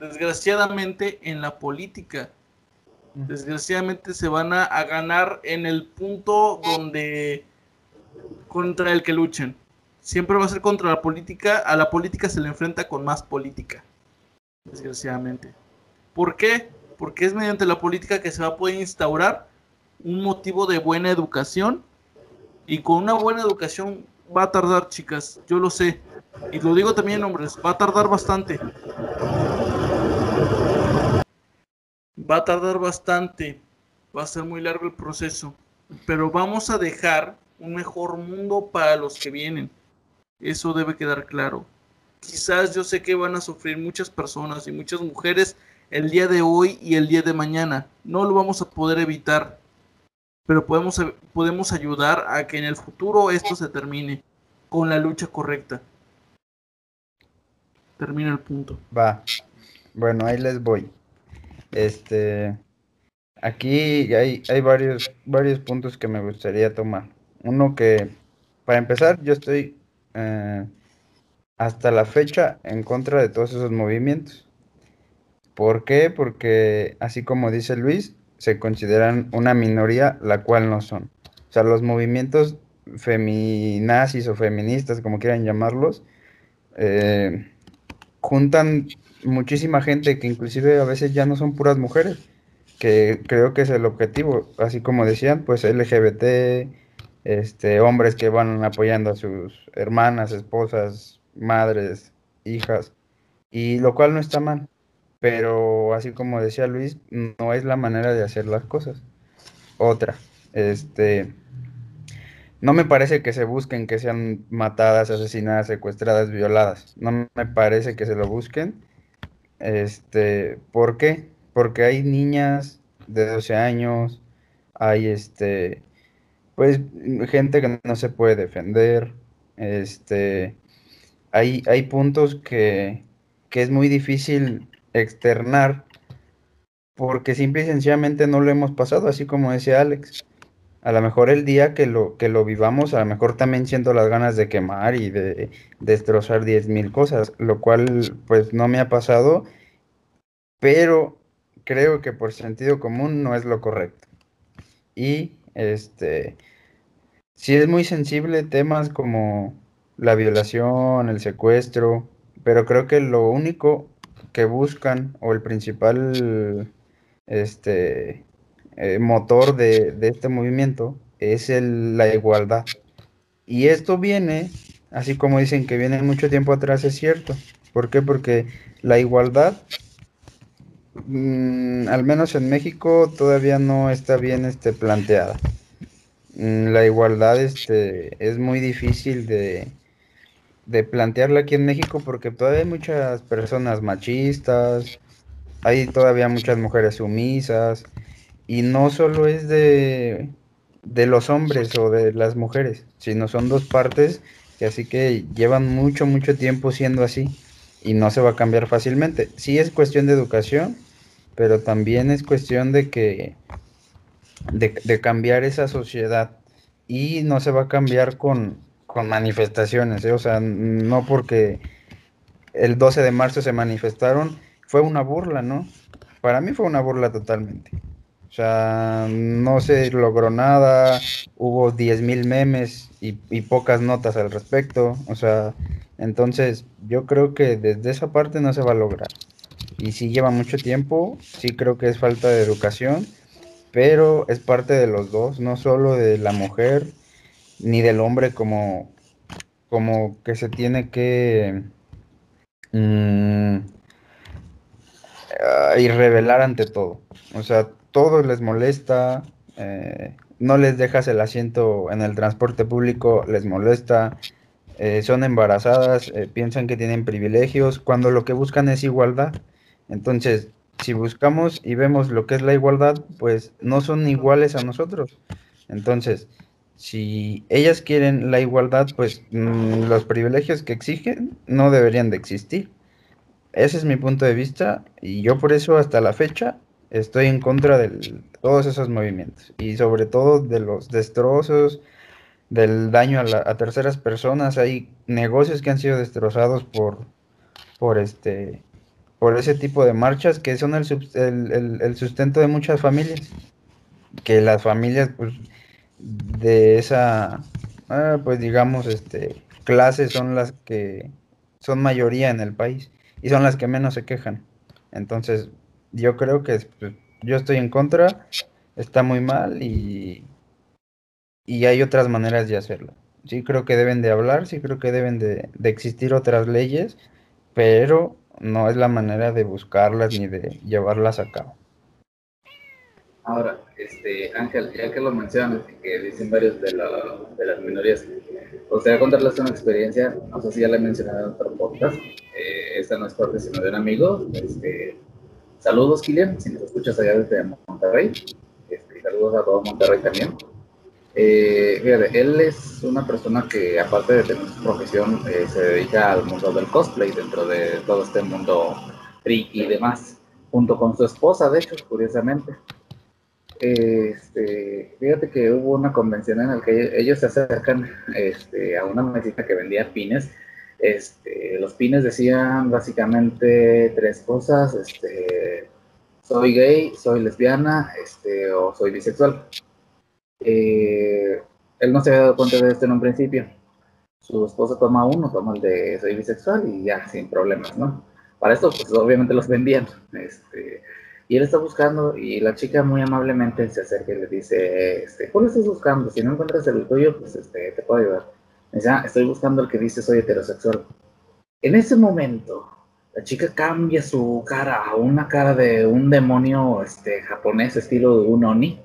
desgraciadamente, en la política. Desgraciadamente se van a, ganar en el punto donde contra el que luchen. Siempre va a ser contra la política. A la política se le enfrenta con más política. Desgraciadamente. ¿Por qué? Porque es mediante la política que se va a poder instaurar un motivo de buena educación. Y con una buena educación va a tardar, chicas. Yo lo sé. Y lo digo también, hombres, va a tardar bastante. Va a tardar bastante. Va a ser muy largo el proceso. Pero vamos a dejar un mejor mundo para los que vienen. Eso debe quedar claro. Quizás yo sé que van a sufrir muchas personas y muchas mujeres el día de hoy y el día de mañana. No lo vamos a poder evitar. Pero podemos, podemos ayudar a que en el futuro esto se termine con la lucha correcta termina el punto. Va. Bueno, ahí les voy. Este. Aquí hay, hay varios, varios puntos que me gustaría tomar. Uno que, para empezar, yo estoy eh, hasta la fecha en contra de todos esos movimientos. ¿Por qué? Porque, así como dice Luis, se consideran una minoría, la cual no son. O sea, los movimientos feminazis o feministas, como quieran llamarlos, eh, juntan muchísima gente que inclusive a veces ya no son puras mujeres, que creo que es el objetivo, así como decían, pues LGBT, este, hombres que van apoyando a sus hermanas, esposas, madres, hijas, y lo cual no está mal, pero así como decía Luis, no es la manera de hacer las cosas. Otra, este, no me parece que se busquen que sean matadas, asesinadas, secuestradas, violadas. No me parece que se lo busquen. Este, ¿por qué? Porque hay niñas de 12 años, hay este, pues gente que no se puede defender, este, hay, hay puntos que, que es muy difícil externar porque simple y sencillamente no lo hemos pasado, así como decía Alex a lo mejor el día que lo, que lo vivamos, a lo mejor también siento las ganas de quemar y de destrozar diez mil cosas, lo cual pues no me ha pasado, pero creo que por sentido común no es lo correcto. Y este, sí es muy sensible temas como la violación, el secuestro, pero creo que lo único que buscan o el principal este, eh, motor de, este movimiento es la igualdad. Y esto viene, así como dicen que viene mucho tiempo atrás, es cierto. ¿Por qué? Porque la igualdad, mm, al menos en México, todavía no está bien este, planteada. Mm, la igualdad este, es muy difícil de, de plantearla aquí en México porque todavía hay muchas personas machistas, hay todavía muchas mujeres sumisas y no solo es de, de los hombres o de las mujeres, sino son dos partes que así que llevan mucho, mucho tiempo siendo así y no se va a cambiar fácilmente. Sí es cuestión de educación, pero también es cuestión de que de, de cambiar esa sociedad y no se va a cambiar con, con manifestaciones, ¿eh? o sea, no porque el 12 de marzo se manifestaron, fue una burla, ¿no? Para mí fue una burla totalmente. O sea, no se logró nada, hubo 10.000 memes y, y, pocas notas al respecto, o sea, entonces yo creo que desde esa parte no se va a lograr. Y si lleva mucho tiempo, sí creo que es falta de educación, pero es parte de los dos, no solo de la mujer, ni del hombre como, como que se tiene que mm, y revelar ante todo. O sea, todo les molesta, eh, no les dejas el asiento en el transporte público, les molesta, eh, son embarazadas, eh, piensan que tienen privilegios, cuando lo que buscan es igualdad. Entonces, si buscamos y vemos lo que es la igualdad, pues no son iguales a nosotros. Entonces, si ellas quieren la igualdad, pues mm, los privilegios que exigen no deberían de existir. Ese es mi punto de vista y yo por eso hasta la fecha estoy en contra de todos esos movimientos y sobre todo de los destrozos, del daño a, terceras personas. Hay negocios que han sido destrozados por, por, este, por ese tipo de marchas que son el, el sustento de muchas familias. Que las familias, pues, de esa, ah, pues digamos, este, clase son las que son mayoría en el país y son las que menos se quejan. Entonces, yo creo que pues, yo estoy en contra, está muy mal y, y hay otras maneras de hacerlo. Sí creo que deben de hablar, sí creo que deben de, de existir otras leyes, pero no es la manera de buscarlas ni de llevarlas a cabo. Ahora, este, Ángel, ya que lo mencionas, que dicen varios de, las minorías, gustaría contarles una experiencia, no sé si ya la he mencionado en otro podcast, eh, esta no es parte sino de un amigo, este, saludos Kilian, si nos escuchas allá desde Monterrey, este, saludos a todo Monterrey también. Eh, fíjate, él es una persona que aparte de tener su profesión, eh, se dedica al mundo del cosplay dentro de todo este mundo friki y demás, junto con su esposa, de hecho, curiosamente. Este, fíjate que hubo una convención en la que ellos se acercan este, a una mesita que vendía pines. Este, los pines decían básicamente tres cosas: este, soy gay, soy lesbiana este, o soy bisexual. Eh, él no se había dado cuenta de esto en un principio. Su esposa toma uno, toma el de soy bisexual y ya, sin problemas, ¿no? Para esto, pues obviamente los vendían. Este, y él está buscando y la chica muy amablemente se acerca y le dice, este, ¿cuál estás buscando? Si no encuentras el tuyo, pues este, te puedo ayudar. Me dice, ah, estoy buscando el que dice soy heterosexual. En ese momento, la chica cambia su cara a una cara de un demonio este, japonés estilo de un oni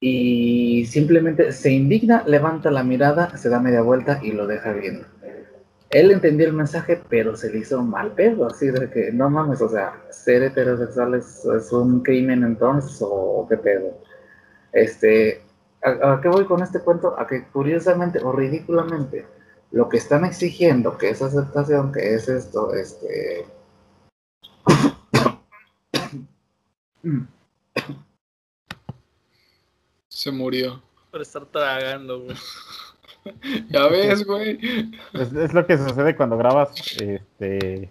y simplemente se indigna, levanta la mirada, se da media vuelta y lo deja viendo él entendió el mensaje, pero se le hizo mal pedo, así de que, no mames, o sea, ser heterosexual es, un crimen entonces, o qué pedo. Este, ¿a, qué voy con este cuento? A que curiosamente o ridículamente, lo que están exigiendo, que es aceptación, que es esto, este... Se murió. Por estar tragando, güey. Ya ves, güey. Es, es lo que sucede cuando grabas, este,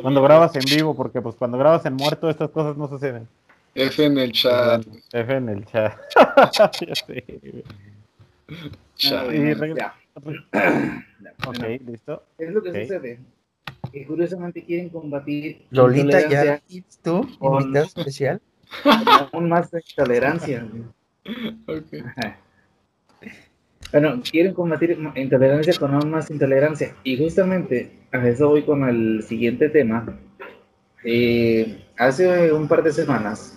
cuando grabas en vivo, porque pues cuando grabas en muerto estas cosas no suceden. F en el chat. F en el chat. Ya sé, güey. chat. Y Ya. regla- Ya, ok, listo. Es lo que sucede. Que curiosamente quieren combatir Lolita, intolerancia ¿ya tú? Con- ¿Invitado especial? aún más intolerancia. Bueno, quieren combatir intolerancia con aún más intolerancia. Y justamente a eso voy con el siguiente tema. Eh, hace un par de semanas,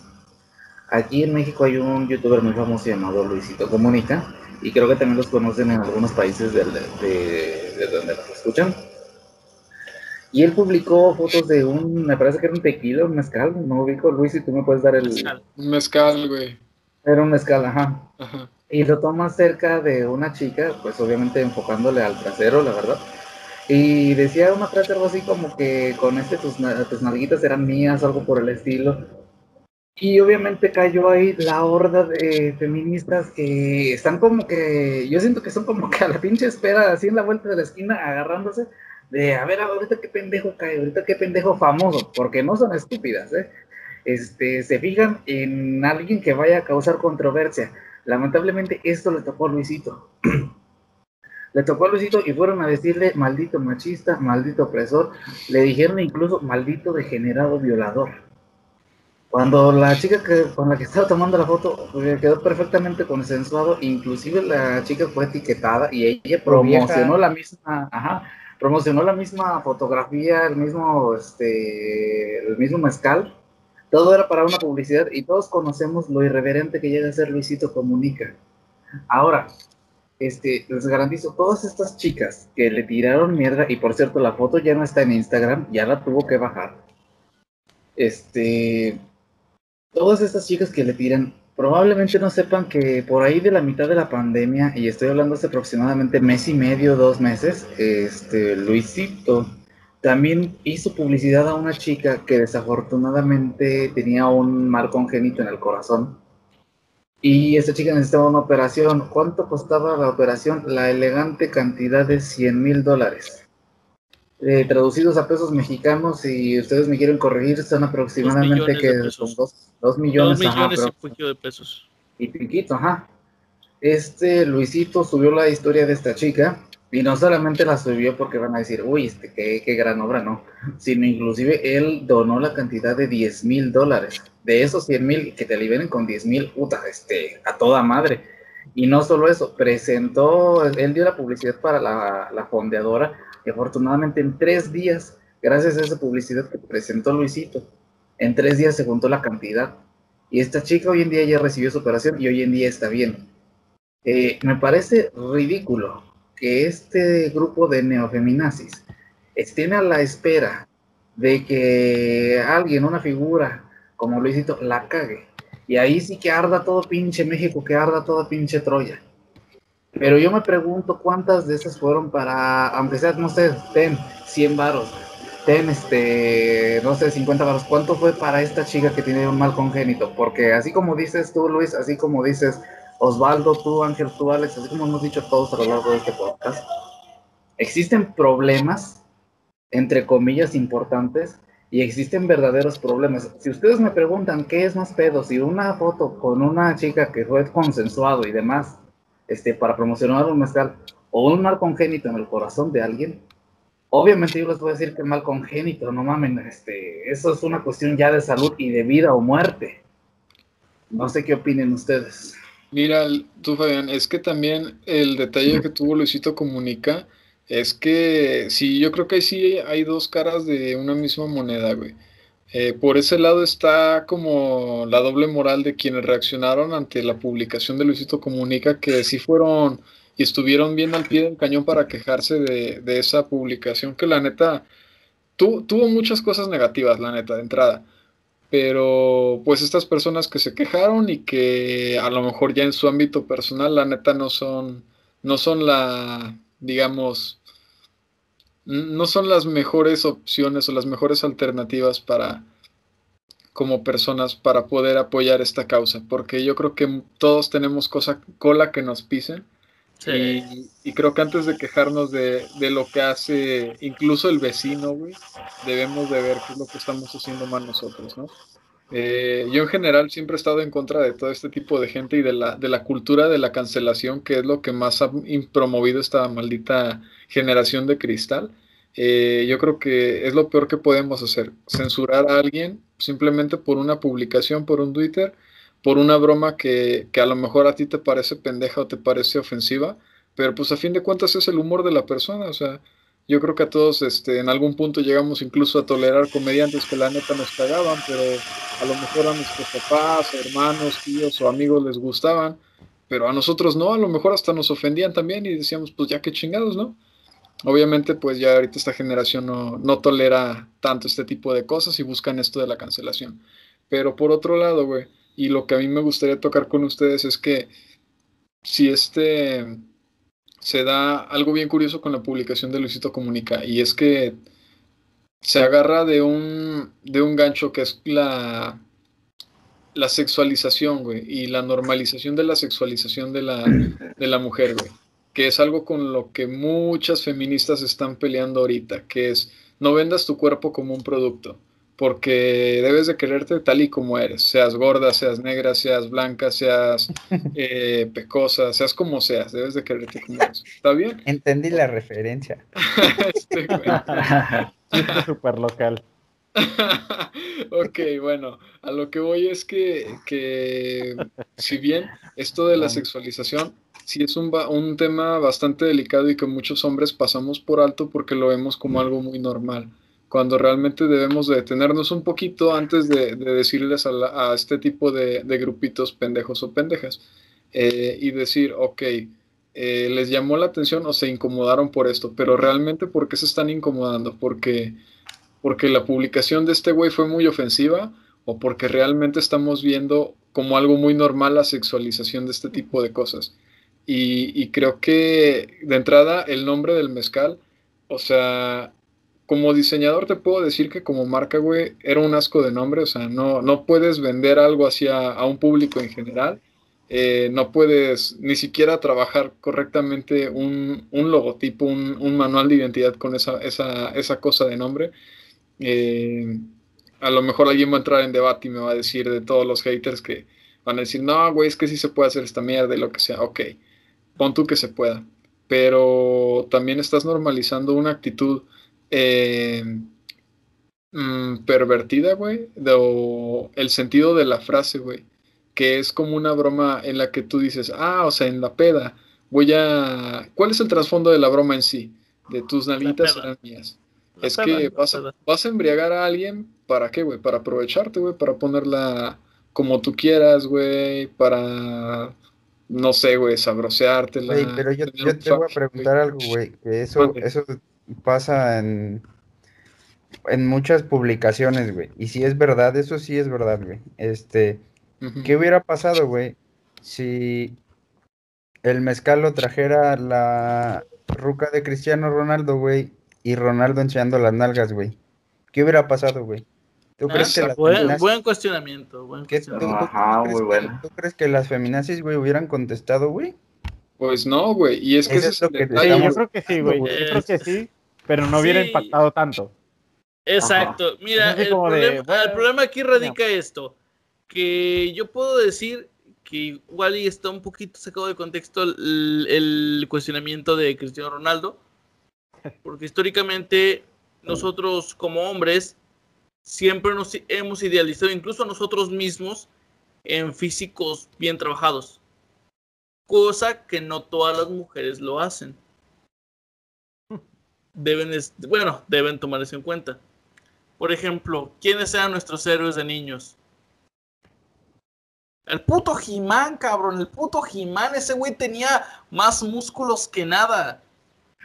aquí en México hay un youtuber muy famoso llamado Luisito Comunica. Y creo que también los conocen en algunos países de, de donde los escuchan. Y él publicó fotos de un, me parece que era un tequila, un mezcal, no ubico, Luis, si tú me puedes dar el... Mezcal. Un mezcal, güey. Era un mezcal, ajá. Ajá. Y lo toma cerca de una chica, pues obviamente enfocándole al trasero, la verdad. Y decía una frase algo así como que con este tus, tus nalguitas eran mías, algo por el estilo. Y obviamente cayó ahí la horda de feministas que están como que, yo siento que son como que a la pinche espera, así en la vuelta de la esquina, agarrándose de, a ver, ahorita qué pendejo cae, ahorita qué pendejo famoso, porque no son estúpidas, ¿eh? Este, se fijan en alguien que vaya a causar controversia. Lamentablemente esto le tocó a Luisito. le tocó a Luisito y fueron a decirle maldito machista, maldito opresor, le dijeron incluso maldito degenerado violador. Cuando la chica que, con la que estaba tomando la foto eh, quedó perfectamente consensuado, inclusive la chica fue etiquetada y ella promocionó la misma, ajá, promocionó la misma fotografía, el mismo, este, el mismo mezcal. Todo era para una publicidad y todos conocemos lo irreverente que llega a ser Luisito Comunica. Ahora, este, les garantizo, todas estas chicas que le tiraron mierda, y por cierto, la foto ya no está en Instagram, ya la tuvo que bajar. Este, todas estas chicas que le tiran, probablemente no sepan que por ahí de la mitad de la pandemia, y estoy hablando hace aproximadamente mes y medio, dos meses, este, Luisito también hizo publicidad a una chica que desafortunadamente tenía un mal congénito en el corazón. Y esta chica necesitaba una operación. ¿Cuánto costaba la operación? La elegante cantidad de 100 mil dólares. Eh, traducidos a pesos mexicanos, si ustedes me quieren corregir, son aproximadamente que pesos. son dos, dos millones, Dos ajá, millones pero- y de pesos. y piquito, ajá. Este Luisito subió la historia de esta chica y no solamente la subió porque van a decir, uy, este, qué, qué gran obra, no, sino inclusive él donó la cantidad de 10 mil dólares. De esos 100 mil, que te liberen con 10 mil, puta, este, a toda madre. Y no solo eso, presentó, él dio la publicidad para la, la fondeadora y afortunadamente en tres días, gracias a esa publicidad que presentó Luisito, en tres días se juntó la cantidad. Y esta chica hoy en día ya recibió su operación y hoy en día está bien. Eh, me parece ridículo que este grupo de neofeminazis estén a la espera de que alguien, una figura como Luisito, la cague. Y ahí sí que arda todo pinche México, que arda toda pinche Troya. Pero yo me pregunto cuántas de esas fueron para, aunque sea, no sé, ten 100 varos, ten este, no sé, 50 varos, ¿cuánto fue para esta chica que tiene un mal congénito? Porque así como dices tú, Luis, así como dices Osvaldo, tú, Ángel, tú, Alex, así como hemos dicho todos a lo largo de este podcast, existen problemas, entre comillas, importantes, y existen verdaderos problemas. Si ustedes me preguntan qué es más pedo, si una foto con una chica que fue consensuado y demás, este, para promocionar un mezcal, o un mal congénito en el corazón de alguien, obviamente yo les voy a decir que mal congénito, no mamen, este, eso es una cuestión ya de salud y de vida o muerte. No sé qué opinen ustedes. Mira, tú Fabián, es que también el detalle que tuvo Luisito Comunica es que sí, yo creo que sí hay dos caras de una misma moneda, güey. Eh, por ese lado está como la doble moral de quienes reaccionaron ante la publicación de Luisito Comunica, que sí fueron y estuvieron bien al pie del cañón para quejarse de, de esa publicación, que la neta tu- tuvo muchas cosas negativas, la neta, de entrada. Pero pues estas personas que se quejaron y que a lo mejor ya en su ámbito personal, la neta no son, no son la, digamos, no son las mejores opciones o las mejores alternativas para como personas para poder apoyar esta causa, porque yo creo que todos tenemos cosa, cola que nos pisen. Y, y, creo que antes de quejarnos de, de, lo que hace incluso el vecino, güey, debemos de ver qué es lo que estamos haciendo mal nosotros, ¿no? Eh, yo en general siempre he estado en contra de todo este tipo de gente y de la, de la cultura de la cancelación, que es lo que más ha promovido esta maldita generación de cristal. Eh, yo creo que es lo peor que podemos hacer, censurar a alguien simplemente por una publicación, por un Twitter, por una broma que, que a lo mejor a ti te parece pendeja o te parece ofensiva, pero pues a fin de cuentas es el humor de la persona, o sea, yo creo que a todos este, en algún punto llegamos incluso a tolerar comediantes que la neta nos cagaban, pero a lo mejor a nuestros papás, hermanos, tíos o amigos les gustaban, pero a nosotros no, a lo mejor hasta nos ofendían también y decíamos, pues ya qué chingados, ¿no? Obviamente, pues ya ahorita esta generación no, no tolera tanto este tipo de cosas y buscan esto de la cancelación. Pero por otro lado, güey, y lo que a mí me gustaría tocar con ustedes es que si este se da algo bien curioso con la publicación de Luisito Comunica y es que se agarra de un, de un gancho que es la, la sexualización, güey, y la normalización de la sexualización de la, de la mujer, güey, que es algo con lo que muchas feministas están peleando ahorita, que es no vendas tu cuerpo como un producto porque debes de quererte tal y como eres, seas gorda, seas negra, seas blanca, seas eh, pecosa, seas como seas, debes de quererte como eres. ¿Está bien? Entendí la referencia. este, súper local. ok, bueno, a lo que voy es que, que si bien esto de la sexualización sí es un, un tema bastante delicado y que muchos hombres pasamos por alto porque lo vemos como algo muy normal cuando realmente debemos de detenernos un poquito antes de, decirles a, este tipo de, grupitos pendejos o pendejas eh, y decir, ok, eh, les llamó la atención o se incomodaron por esto, pero realmente ¿por qué se están incomodando? Porque, porque la publicación de este güey fue muy ofensiva o porque realmente estamos viendo como algo muy normal la sexualización de este tipo de cosas. Y, y creo que de entrada el nombre del mezcal, o sea, como diseñador te puedo decir que como marca, güey, era un asco de nombre, o sea, no, no puedes vender algo así a, un público en general, eh, no puedes ni siquiera trabajar correctamente un, logotipo, un, manual de identidad con esa, esa, cosa de nombre. Eh, a lo mejor alguien va a entrar en debate y me va a decir de todos los haters que van a decir, no, güey, es que sí se puede hacer esta mierda y lo que sea, ok, pon tú que se pueda, pero también estás normalizando una actitud eh, mm, pervertida, güey, el sentido de la frase, güey, que es como una broma en la que tú dices, ah, o sea, en la peda, voy a... ¿Cuál es el trasfondo de la broma en sí? De tus nalitas eran mías. es que vas a, vas a embriagar a alguien, ¿para qué, güey? Para aprovecharte, güey, para ponerla como tú quieras, güey, para no sé, güey, sabroseártela. Güey, pero yo, te voy a preguntar algo, güey, que eso, eso pasa en, en muchas publicaciones, güey. Y si es verdad, eso sí es verdad, güey. Este, ¿qué hubiera pasado, güey, si el mezcal lo trajera la ruca de Cristiano Ronaldo, güey, y Ronaldo enseñando las nalgas, güey? ¿Qué hubiera pasado, güey? ¿Tú crees que las buen, buen cuestionamiento, buen muy bueno. ¿Tú crees que las feminazis, güey, hubieran contestado, güey? Pues no, güey. Y es que es lo que Yo creo que sí, güey. Yo creo que sí pero no hubiera impactado tanto. Exacto. Mira, el problema, aquí radica esto, que yo puedo decir que igual y está un poquito sacado de contexto el, cuestionamiento de Cristiano Ronaldo, porque históricamente nosotros como hombres siempre nos hemos idealizado, incluso a nosotros mismos, en físicos bien trabajados, cosa que no todas las mujeres lo hacen deben, bueno, deben tomar eso en cuenta. Por ejemplo, ¿quiénes eran nuestros héroes de niños? El puto Jimán, cabrón, el puto Jimán, ese güey tenía más músculos que nada.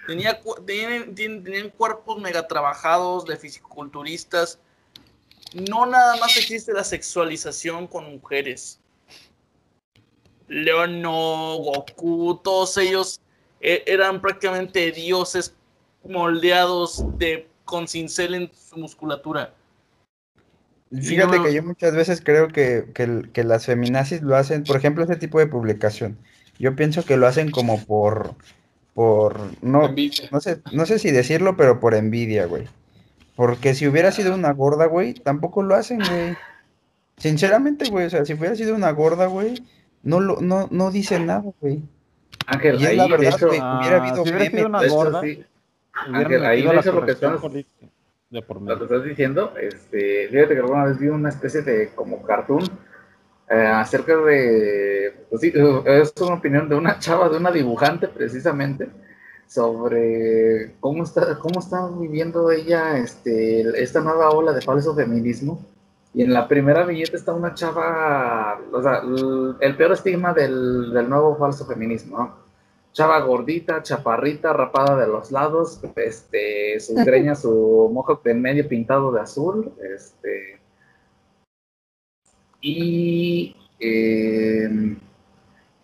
Tenía, tenían, cuerpos mega trabajados de fisiculturistas. No nada más existe la sexualización con mujeres. Leono, Goku, todos ellos eh, eran prácticamente dioses moldeados de, con cincel en su musculatura. Fíjate que yo muchas veces creo que, que, que, las feminazis lo hacen, por ejemplo, ese tipo de publicación. Yo pienso que lo hacen como por, por, no, no sé, no sé si decirlo, pero por envidia, güey. Porque si hubiera sido una gorda, güey, tampoco lo hacen, güey. Sinceramente, güey, o sea, si hubiera sido una gorda, güey, no lo, no, no dice nada, güey. Ángel, y es la verdad que ah, hubiera habido si hubiera sido una gorda, sí. Ángel, ahí de hecho lo que estás- de por lo que estás diciendo, este, fíjate que alguna vez vi una especie de como cartoon eh, acerca de, pues sí, es una opinión de una chava, de una dibujante precisamente, sobre cómo está, cómo está viviendo ella este, esta nueva ola de falso feminismo. Y en la primera viñeta está una chava, o sea, el, el peor estigma del, del nuevo falso feminismo, ¿no? chava gordita, chaparrita, rapada de los lados, este, sus greñas, su mojo en medio pintado de azul, este, y eh,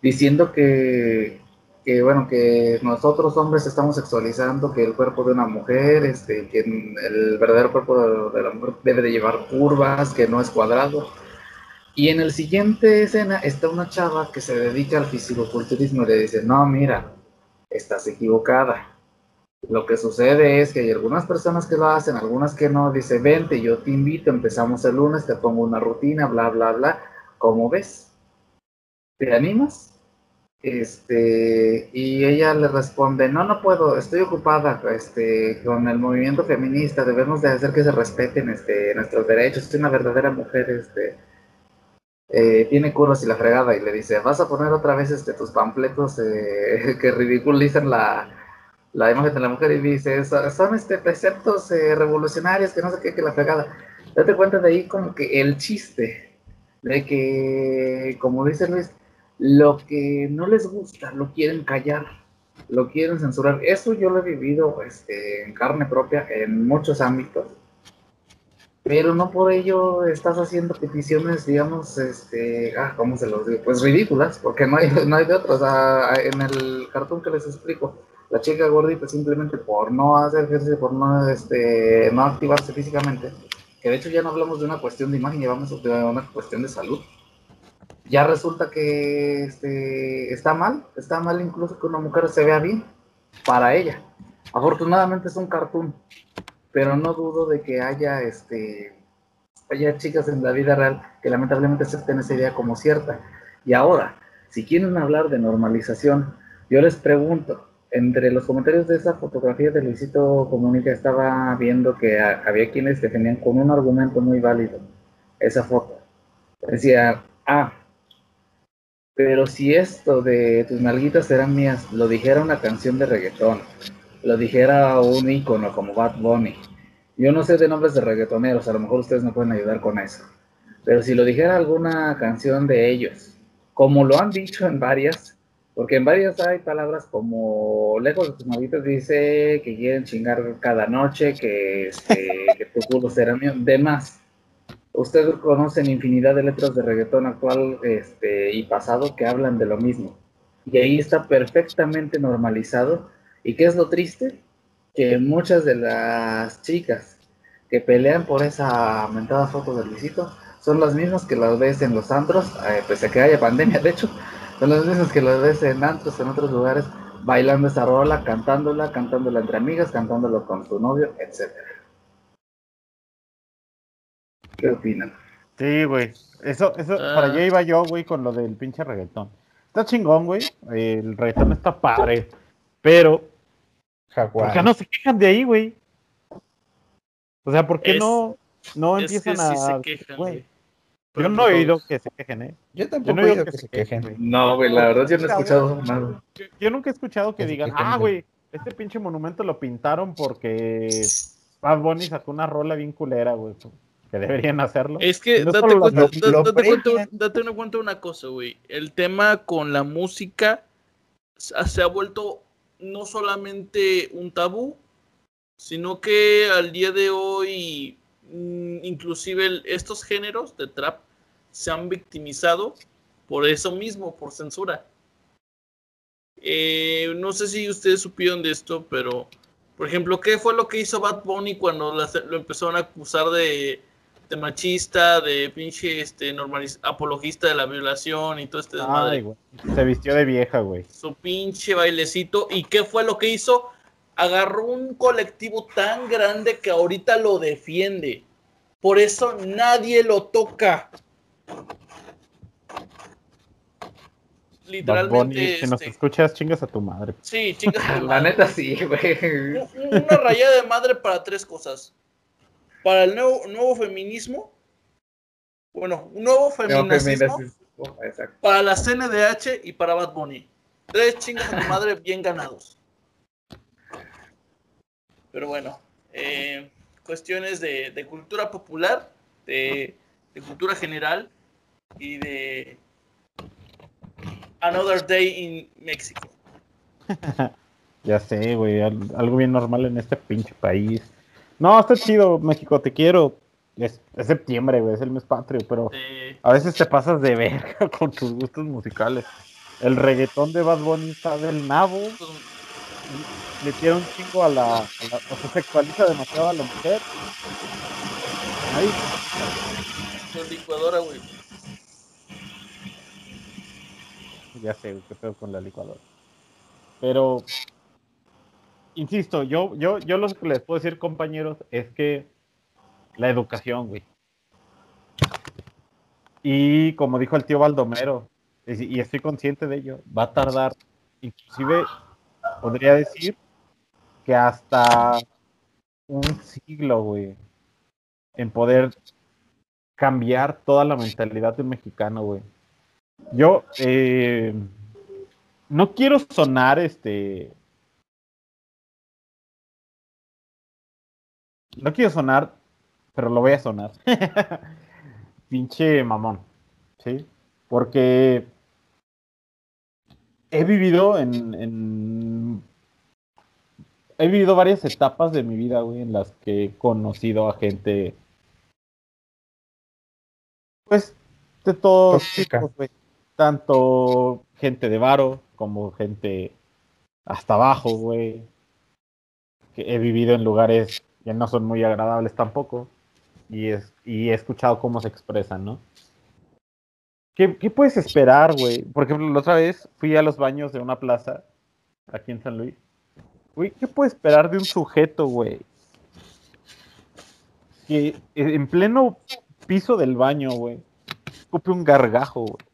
diciendo que, que, bueno, que nosotros hombres estamos sexualizando que el cuerpo de una mujer, este, que el verdadero cuerpo de, la mujer debe de llevar curvas, que no es cuadrado. Y en el siguiente escena está una chava que se dedica al fisicoculturismo y le dice, no, mira, estás equivocada. Lo que sucede es que hay algunas personas que lo hacen, algunas que no. Dice, vente, yo te invito, empezamos el lunes, te pongo una rutina, bla, bla, bla. ¿Cómo ves? ¿Te animas? Este, y ella le responde, no, no puedo, estoy ocupada este, con el movimiento feminista, debemos de hacer que se respeten este, nuestros derechos, soy una verdadera mujer, este, eh, tiene curvas y la fregada, y le dice, vas a poner otra vez este, tus panfletos eh, que ridiculizan la, la imagen de la mujer, y dice, "So- son este, preceptos eh, revolucionarios, que no sé qué, que la fregada. Date cuenta de ahí como que el chiste, de que, como dice Luis, lo que no les gusta lo quieren callar, lo quieren censurar. Eso yo lo he vivido este, en carne propia en muchos ámbitos pero no por ello estás haciendo peticiones, digamos, este, ah, ¿cómo se los digo? Pues ridículas, porque no hay, no hay de otras. Sea, en el cartón que les explico, la chica gordita simplemente por no hacer ejercicio, por no, este, no activarse físicamente, que de hecho ya no hablamos de una cuestión de imagen, llevamos de una cuestión de salud. Ya resulta que este, está mal, está mal incluso que una mujer se vea bien para ella. Afortunadamente es un cartoon, pero no dudo de que haya este haya chicas en la vida real que lamentablemente acepten esa idea como cierta. Y ahora, si quieren hablar de normalización, yo les pregunto, entre los comentarios de esa fotografía de Luisito Comunica estaba viendo que a- había quienes defendían con un argumento muy válido esa foto. Decía, ah, pero si esto de tus nalguitas serán mías, lo dijera una canción de reggaetón, lo dijera un ícono como Bad Bunny. Yo no sé de nombres de reggaetoneros, a lo mejor ustedes me pueden ayudar con eso. Pero si lo dijera alguna canción de ellos, como lo han dicho en varias, porque en varias hay palabras como lejos de tus nalguitas dice que quieren chingar cada noche, que, este, que tu culo será mío, demás. Ustedes conocen infinidad de letras de reggaetón actual este, y pasado que hablan de lo mismo. Y ahí está perfectamente normalizado. ¿Y qué es lo triste? Que muchas de las chicas que pelean por esa mentada foto de Luisito son las mismas que las ves en los antros, eh, pese a que haya pandemia, de hecho, son las mismas que las ves en antros, en otros lugares, bailando esa rola, cantándola, cantándola entre amigas, cantándolo con su novio, etcétera. ¿Qué opinan? Sí, güey. Eso, eso, Ah. para allá iba yo, güey, con lo del pinche reggaetón. Está chingón, güey. El reggaetón está padre. Pero, ¿por Jaguar. qué no se quejan de ahí, güey? O sea, ¿por qué Es- no, no Es que empiezan sí a. se quejan, güey? Yo no he oído que se quejen, ¿eh? Yo Yo tampoco no he oído que se quejen. güey. No, güey, la verdad yo no he escuchado nada. Yo, yo nunca he escuchado que digan, quejen ah, güey, este pinche monumento lo pintaron porque Bad Bunny sacó una rola bien culera, güey. Que deberían hacerlo. Es que No date, cuenta, lo- da- lo date cuenta- premian. date una cuenta una cosa, güey. El tema con la música se ha- vuelto no solamente un tabú, sino que al día de hoy, mm, inclusive el- estos géneros de trap se han victimizado por eso mismo, por censura. Eh, no sé si ustedes supieron de esto, pero, por ejemplo, ¿qué fue lo que hizo Bad Bunny cuando la- lo empezaron a acusar de de machista, de pinche este normaliz- apologista de la violación y todo este desmadre. Ay, güey. Se vistió de vieja, güey. Su pinche bailecito. ¿Y qué fue lo que hizo? Agarró un colectivo tan grande que ahorita lo defiende. Por eso nadie lo toca. Literalmente. si nos este, escuchas, chingas a tu madre. sí, chingas a tu La madre. neta sí, güey. Un- Una rayada de madre para tres cosas. Para el nuevo, nuevo feminismo. Bueno, un nuevo feminismo. feminacismo. Para la CNDH y para Bad Bunny. Tres chingas tu madre bien ganados. Pero bueno, eh, cuestiones de, de cultura popular, de, de cultura general y de Another Day in Mexico. Ya sé, güey. al- algo bien normal en este pinche país. No, está chido, México, te quiero. Es, es septiembre, güey, es el mes patrio, pero a veces te pasas de verga con tus gustos musicales. El reggaetón de Bad Bunny está del nabo. Le tira un chingo a la, a la- O se sexualiza demasiado a la mujer. Ahí. con licuadora, güey. Ya sé, güey, qué pedo con la licuadora. Pero, insisto, yo, yo, yo lo que les puedo decir, compañeros, es que la educación, güey. Y como dijo el tío Baldomero, y estoy consciente de ello, va a tardar, inclusive, podría decir que hasta un siglo, güey, en poder cambiar toda la mentalidad de un mexicano, güey. Yo eh, no quiero sonar este. No quiero sonar, pero lo voy a sonar. Pinche mamón. ¿Sí? Porque he vivido en, en- He vivido varias etapas de mi vida, güey, en las que he conocido a gente. Pues, de todos tipos, güey tanto gente de varo como gente hasta abajo, güey. Que he vivido en lugares que no son muy agradables tampoco. Y, es, y he escuchado cómo se expresan, ¿no? ¿Qué, qué puedes esperar, güey? Por ejemplo, la otra vez fui a los baños de una plaza aquí en San Luis. Güey, ¿qué puedes esperar de un sujeto, güey? Que en pleno piso del baño, güey, escupe un gargajo, güey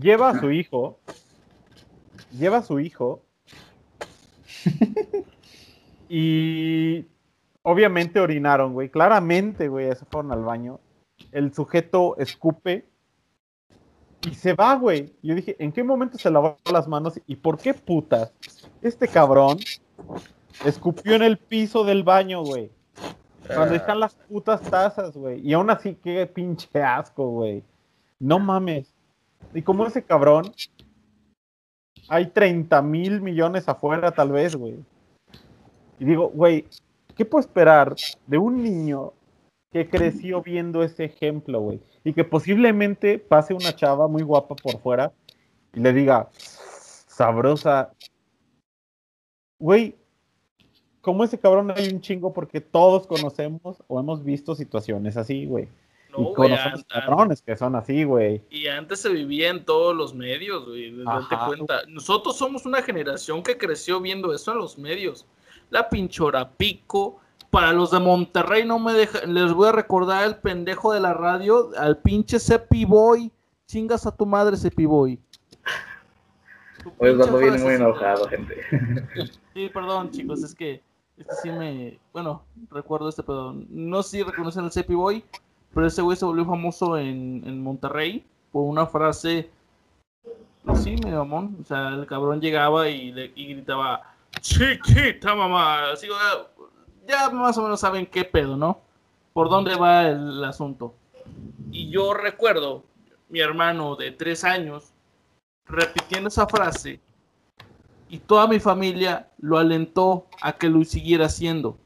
lleva a su hijo, lleva a su hijo y obviamente orinaron, güey, claramente, güey, se fueron al baño. El sujeto escupe y se va, güey. Yo dije, ¿en qué momento se lavó las manos y por qué putas? Este cabrón escupió en el piso del baño, güey. Cuando están las putas tazas, güey. Y aún así, qué pinche asco, güey. No mames. Y como ese cabrón, hay 30 mil millones afuera, tal vez, güey. Y digo, güey, ¿qué puedo esperar de un niño que creció viendo ese ejemplo, güey? Y que posiblemente pase una chava muy guapa por fuera y le diga, sabrosa. Güey, como ese cabrón hay un chingo porque todos conocemos o hemos visto situaciones así, güey. No, y conocemos cabrones que son así, güey. Y antes se vivía en todos los medios, güey. Date cuenta. Nosotros somos una generación que creció viendo eso en los medios. La pinchora pico. Para los de Monterrey, no me deja, les voy a recordar el pendejo de la radio, al pinche Cepi Boy. Chingas a tu madre, Cepi Boy. Hoy cuando viene muy enojado, gente. Sí, perdón, chicos, es que este sí me. Bueno, recuerdo este, pero no sé si reconocen al Cepi Boy, pero ese güey se volvió famoso en, en Monterrey por una frase. Pues sí, me mamón. O sea, el cabrón llegaba y, le, y gritaba: Chiquita mamá. Así, ya más o menos saben qué pedo, ¿no? Por dónde va el asunto. Y yo recuerdo mi hermano de tres años repitiendo esa frase y toda mi familia lo alentó a que lo siguiera haciendo.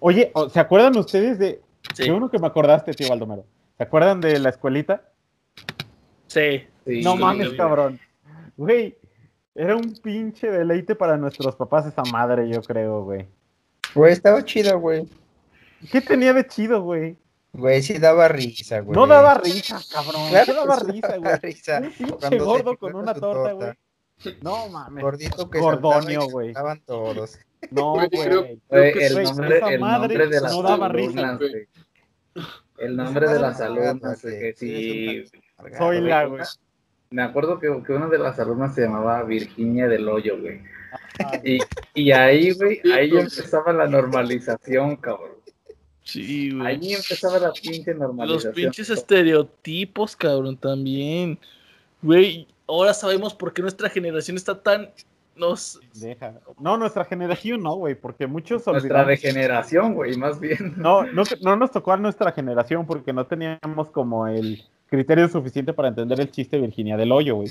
Oye, ¿o- ¿se acuerdan ustedes de... Sí, Qué bueno que me acordaste, tío Baldomero. ¿Se acuerdan de la escuelita? sí. Sí, no mames, cabrón. Güey, era un pinche deleite para nuestros papás esa madre, yo creo, güey. Güey, estaba chido, güey. ¿Qué tenía de chido, güey? Güey, sí daba risa, güey. No daba risa, cabrón. Claro ¿Qué daba sí risa, daba güey? risa. Un pinche Cuando gordo con una torta, torta. güey. No mames. Gordito que Gordonio, güey. Estaban todos. No, Güey, creo- que el nombre, el de las no daba alumnas, risa. El nombre de las alumnas, que amargado, Soy la, güey. Me acuerdo que, que una de las alumnas se llamaba Virginia del Hoyo, güey. Y, y ahí, güey, ahí pues. empezaba la normalización, cabrón. Sí, güey. Ahí empezaba la pinche Los normalización. pinches estereotipos, cabrón, también. Güey, ahora sabemos por qué nuestra generación está tan. Nos. Deja. No, nuestra generación no, güey, porque muchos Nuestra olvidamos. degeneración, güey, más bien. No, no, no nos tocó a nuestra generación porque no teníamos como el criterio suficiente para entender el chiste Virginia del hoyo, güey.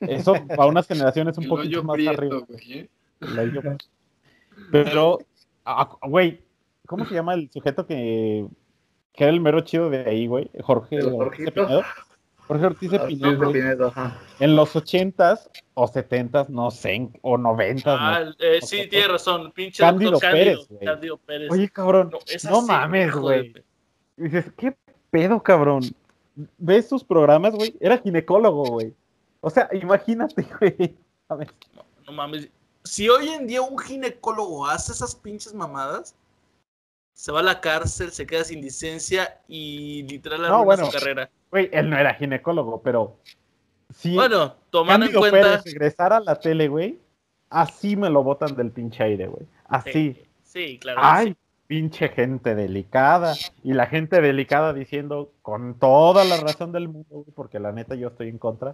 Eso para unas generaciones un El poquito hoyo más prieto, arriba. güey, ¿eh? El hoyo. Pero, ah, güey, ¿cómo se llama el sujeto que, que era el mero chido de ahí, güey? Jorge ¿El Ortiz de Jorgito? Pinedo. Jorge Ortiz de Ah, Pinedo. Pinedo, ajá. En los ochentas o setentas, no sé, o noventas, Ah, no. eh, sí, tienes razón. Pinche Cándido doctor Pérez, Cándido, güey. Cándido Pérez. Oye, cabrón, No, es no así, mames, güey. dices, ¿qué pedo, cabrón? ¿Ves sus programas, güey? Era ginecólogo, güey. O sea, imagínate, güey. A ver. No mames. Si hoy en día un ginecólogo hace esas pinches mamadas, se va a la cárcel, se queda sin licencia y literal No, bueno. su carrera. Güey, él no era ginecólogo, pero si Bueno, tomando en cuenta. Pérez regresara a la tele, güey, así me lo botan del pinche aire, güey. Así. Sí, sí, claro. Ay, pinche gente delicada. Y la gente delicada diciendo con toda la razón del mundo, porque la neta yo estoy en contra.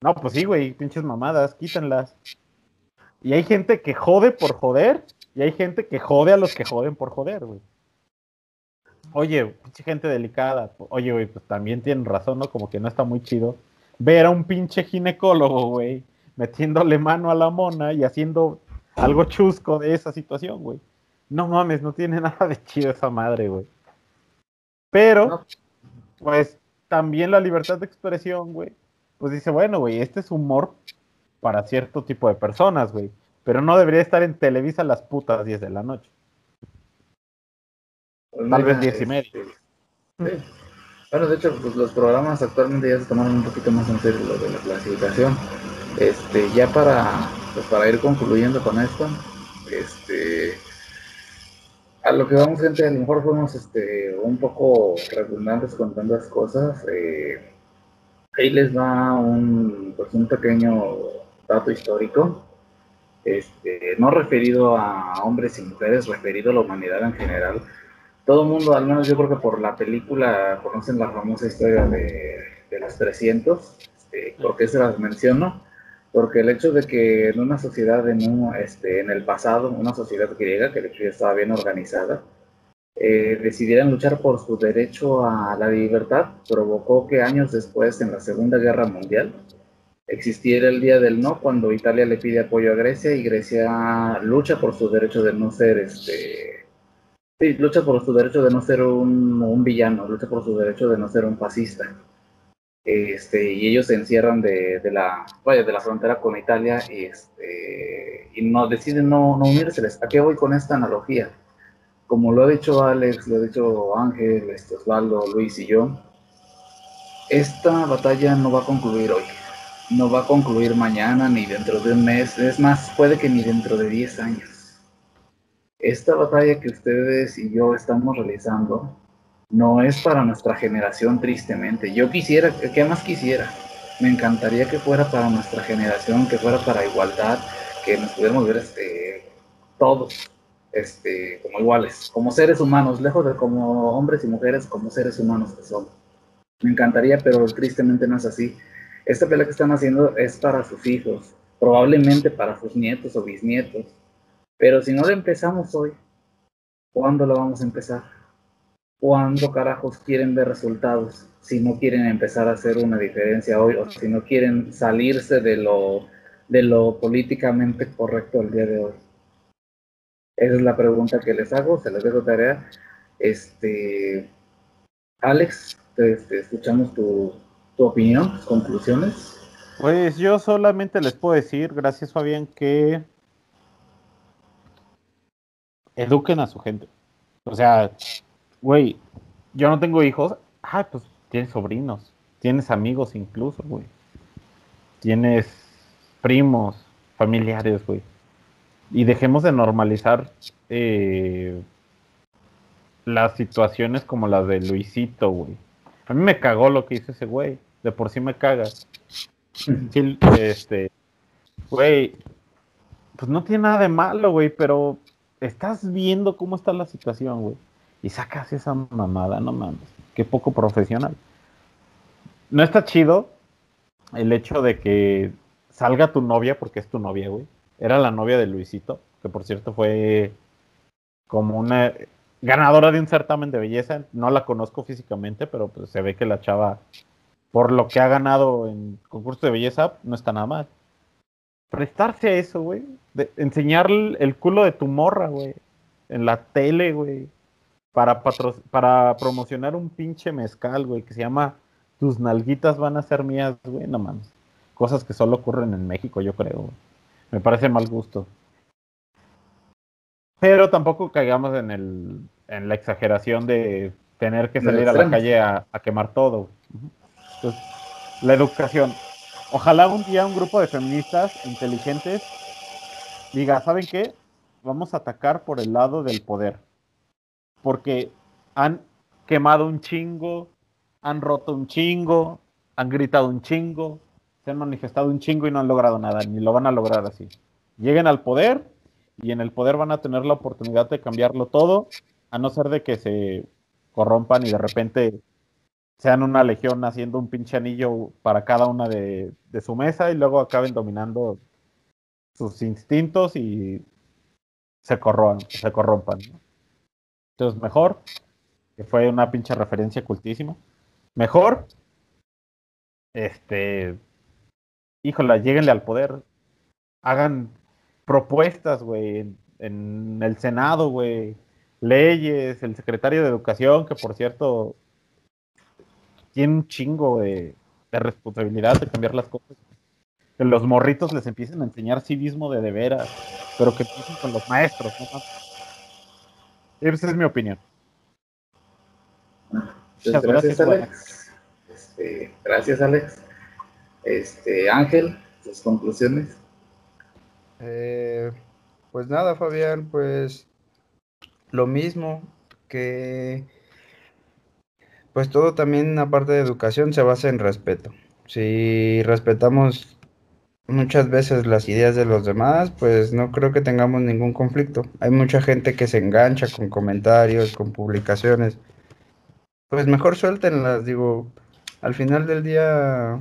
No, pues sí, güey, pinches mamadas, quítenlas. Y hay gente que jode por joder, y hay gente que jode a los que joden por joder, güey. Oye, pinche gente delicada. Oye, güey, pues también tienen razón, ¿no? Como que no está muy chido ver a un pinche ginecólogo, güey, metiéndole mano a la mona y haciendo algo chusco de esa situación, güey. No mames, no tiene nada de chido esa madre, güey. Pero, No. pues, también la libertad de expresión, güey. Pues dice, bueno, güey, este es humor para cierto tipo de personas, güey. Pero no debería estar en Televisa a las putas 10 de la noche. Pues Tal mira, vez diez y media. este, sí. Bueno, de hecho, pues los programas actualmente ya se toman un poquito más en serio lo de la clasificación. Este, ya para, pues para ir concluyendo con esto, este, a lo que vamos, gente, a lo mejor fuimos este, un poco redundantes con tantas cosas. eh, ahí les va un, pues, un pequeño dato histórico, este, no referido a hombres y mujeres, referido a la humanidad en general todo el mundo, al menos yo creo que por la película, conocen la famosa historia de, de los 300. Este, ¿Por qué se las menciono? Porque el hecho de que en una sociedad, en, un, este, en el pasado, una sociedad griega, que de hecho estaba bien organizada, eh, decidieran luchar por su derecho a la libertad, provocó que años después, en la Segunda Guerra Mundial, existiera el Día del No, cuando Italia le pide apoyo a Grecia y Grecia lucha por su derecho de no ser este, lucha por su derecho de no ser un villano, lucha por su derecho de no ser un fascista. Este, y ellos se encierran de, la, vaya, de la frontera con Italia y, este, y no, deciden no, no unírseles. ¿A qué voy con esta analogía? Como lo ha dicho Alex, lo ha dicho Ángel, este, Osvaldo, Luis y yo, esta batalla no va a concluir hoy, no va a concluir mañana ni dentro de un mes, es más, puede que ni dentro de 10 años esta batalla que ustedes y yo estamos realizando no es para nuestra generación, tristemente. Yo quisiera, ¿qué más quisiera? Me encantaría que fuera para nuestra generación, que fuera para igualdad, que nos pudiéramos ver este, todos este, como iguales, como seres humanos, lejos de como hombres y mujeres, como seres humanos que son. Me encantaría, pero tristemente no es así. Esta pelea que están haciendo es para sus hijos, probablemente para sus nietos o bisnietos. Pero si no la empezamos hoy, ¿cuándo la vamos a empezar? ¿Cuándo carajos quieren ver resultados? Si no quieren empezar a hacer una diferencia hoy o si no quieren salirse de lo, de lo políticamente correcto el día de hoy. Esa es la pregunta que les hago, se les dejo tarea. Este, Alex, te, te escuchamos tu, tu opinión, tus conclusiones. Pues yo solamente les puedo decir, gracias Fabián, que eduquen a su gente. O sea, güey, yo no tengo hijos. Ay, pues tienes sobrinos, tienes amigos incluso, güey. Tienes primos, familiares, güey. Y dejemos de normalizar eh, las situaciones como las de Luisito, güey. A mí me cagó lo que hizo ese güey. De por sí me caga. Sí, este, güey, pues no tiene nada de malo, güey, pero estás viendo cómo está la situación, güey. Y sacas esa mamada, no mames. Qué poco profesional. No está chido el hecho de que salga tu novia, porque es tu novia, güey. Era la novia de Luisito, que por cierto fue como una ganadora de un certamen de belleza. No la conozco físicamente, pero pues se ve que la chava, por lo que ha ganado en concurso de belleza, no está nada mal. Prestarse a eso, güey. Enseñar el culo de tu morra, güey. En la tele, güey. Para, para promocionar un pinche mezcal, güey, que se llama Tus nalguitas van a ser mías, güey. No mames. Cosas que solo ocurren en México, yo creo. Me parece mal gusto. Pero tampoco caigamos en, el, en la exageración de tener que salir a la calle a, quemar todo. Entonces, la educación. Ojalá un día un grupo de feministas inteligentes diga, ¿saben qué? Vamos a atacar por el lado del poder. Porque han quemado un chingo, han roto un chingo, han gritado un chingo, se han manifestado un chingo y no han logrado nada, ni lo van a lograr así. Lleguen al poder y en el poder van a tener la oportunidad de cambiarlo todo, a no ser de que se corrompan y de repente sean una legión haciendo un pinche anillo para cada una de, su mesa y luego acaben dominando sus instintos y se, corrompan. Se corrompan Entonces, mejor, que fue una pinche referencia cultísima, mejor, este, híjola, lleguenle al poder, hagan propuestas, güey, en, el Senado, güey, leyes, el secretario de Educación, que por cierto tiene un chingo de, responsabilidad de cambiar las cosas. Que los morritos les empiecen a enseñar civismo de de veras, pero que empiecen con los maestros, ¿no? Esa es mi opinión. gracias, Alex. Este, gracias, Alex. Este, Ángel, sus conclusiones. Eh, pues nada, Fabián, pues lo mismo que pues todo también aparte de educación se basa en respeto. Si respetamos muchas veces las ideas de los demás, pues no creo que tengamos ningún conflicto. Hay mucha gente que se engancha con comentarios, con publicaciones. Pues mejor suéltenlas, digo, al final del día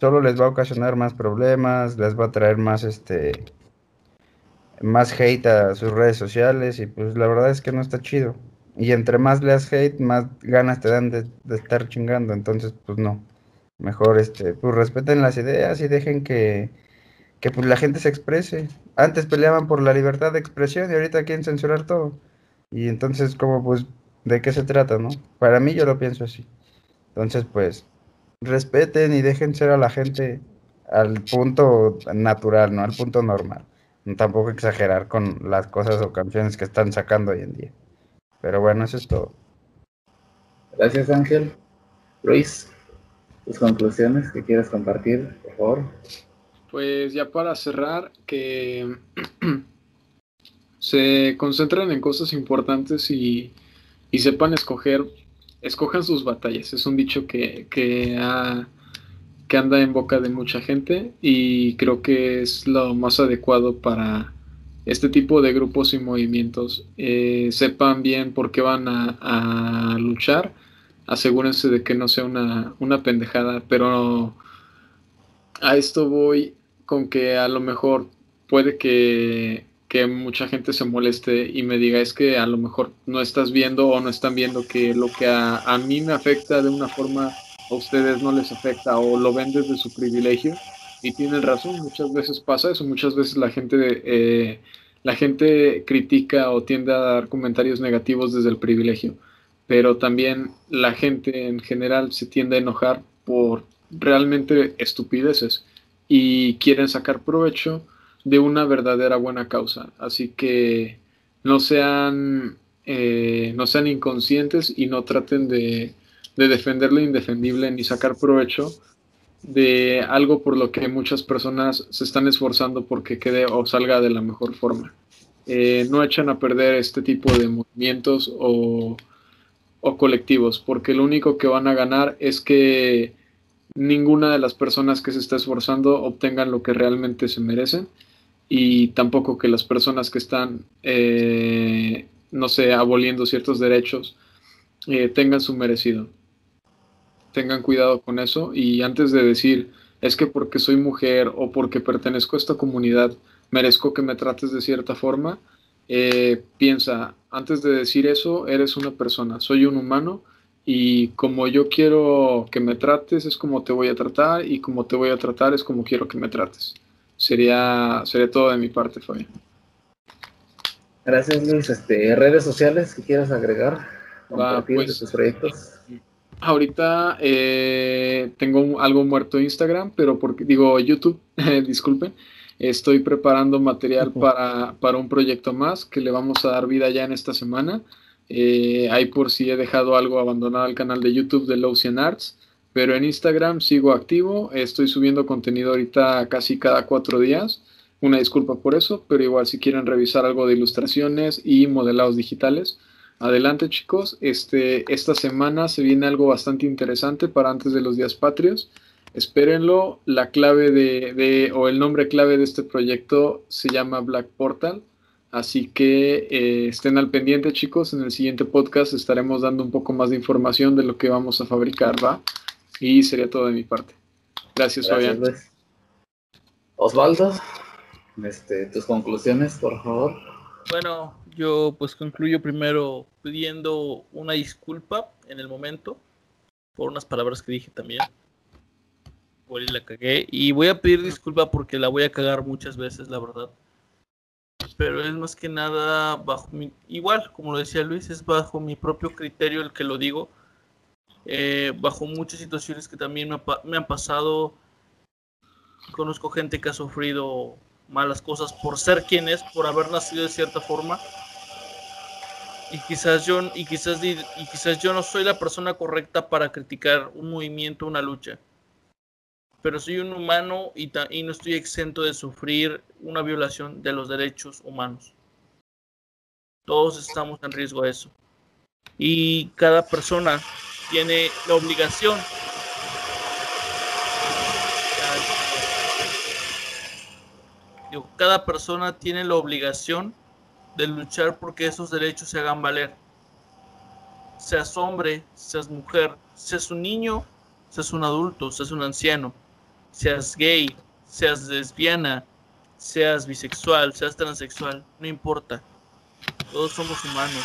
solo les va a ocasionar más problemas, les va a traer más este más hate a sus redes sociales y pues la verdad es que no está chido. Y entre más leas hate, más ganas te dan de, estar chingando, entonces pues no. Mejor este, pues respeten las ideas y dejen que, que pues la gente se exprese. Antes peleaban por la libertad de expresión y ahorita quieren censurar todo. Y entonces como pues de qué se trata, ¿no? Para mí yo lo pienso así. Entonces pues respeten y dejen ser a la gente al punto natural, ¿no? Al punto normal. Tampoco exagerar con las cosas o canciones que están sacando hoy en día. Pero bueno, eso es todo. Gracias, Ángel. Luis, tus conclusiones que quieras compartir, por favor. Pues ya para cerrar, que se concentren en cosas importantes y, y, sepan escoger, escojan sus batallas. Es un dicho que, que anda en boca de mucha gente y creo que es lo más adecuado para este tipo de grupos y movimientos. Eh, sepan bien por qué van a, luchar, asegúrense de que no sea una, una pendejada, pero a esto voy con que a lo mejor puede que, que, mucha gente se moleste y me diga es que a lo mejor no estás viendo o no están viendo que lo que a, a mí me afecta de una forma a ustedes no les afecta o lo ven desde su privilegio y tienen razón, muchas veces pasa eso, muchas veces la gente, eh, la gente critica o tiende a dar comentarios negativos desde el privilegio, pero también la gente en general se tiende a enojar por realmente estupideces y quieren sacar provecho de una verdadera buena causa. Así que no sean, eh, no sean inconscientes y no traten de, de defender lo indefendible ni sacar provecho de algo por lo que muchas personas se están esforzando porque quede o salga de la mejor forma. Eh, no echan a perder este tipo de movimientos o, o, colectivos, porque lo único que van a ganar es que ninguna de las personas que se está esforzando obtengan lo que realmente se merecen y tampoco que las personas que están, eh, no sé, aboliendo ciertos derechos eh, tengan su merecido. Tengan cuidado con eso y antes de decir, es que porque soy mujer o porque pertenezco a esta comunidad, merezco que me trates de cierta forma, eh, piensa, antes de decir eso, eres una persona, soy un humano y como yo quiero que me trates es como te voy a tratar y como te voy a tratar es como quiero que me trates. Sería, sería todo de mi parte, Fabián. Gracias, Luis. Este, redes sociales que quieras agregar, compartir pues, tus proyectos. Ahorita eh, tengo algo muerto Instagram, pero porque digo YouTube, disculpen. Estoy preparando material para, para, un proyecto más que le vamos a dar vida ya en esta semana. Eh, ahí por si he dejado algo abandonado al canal de YouTube de Lowcian Arts, pero en Instagram sigo activo. Estoy subiendo contenido ahorita casi cada cuatro días. Una disculpa por eso, pero igual si quieren revisar algo de ilustraciones y modelados digitales, Adelante chicos, este, esta semana se viene algo bastante interesante para antes de los días patrios. Espérenlo, la clave de, o el nombre clave de este proyecto se llama Black Portal. Así que eh, estén al pendiente chicos, en el siguiente podcast estaremos dando un poco más de información de lo que vamos a fabricar, ¿va? Y sería todo de mi parte. Gracias, Fabián. Osvaldo, este, tus conclusiones, por favor. Bueno, yo pues concluyo primero pidiendo una disculpa en el momento por unas palabras que dije también. Por y la cagué. Y voy a pedir disculpa porque la voy a cagar muchas veces, la verdad. Pero es más que nada bajo mi... Igual, como lo decía Luis, es bajo mi propio criterio el que lo digo. Eh, bajo muchas situaciones que también me, me han pasado. Conozco gente que ha sufrido malas cosas por ser quien es, por haber nacido de cierta forma y quizás yo y quizás y quizás yo no soy la persona correcta para criticar un movimiento, una lucha. Pero soy un humano y, no estoy exento de sufrir una violación de los derechos humanos. Todos estamos en riesgo de eso. Y cada persona tiene la obligación cada persona tiene la obligación de luchar porque esos derechos se hagan valer. Seas hombre, seas mujer, seas un niño, seas un adulto, seas un anciano, seas gay, seas lesbiana, seas bisexual, seas transexual, no importa. Todos somos humanos.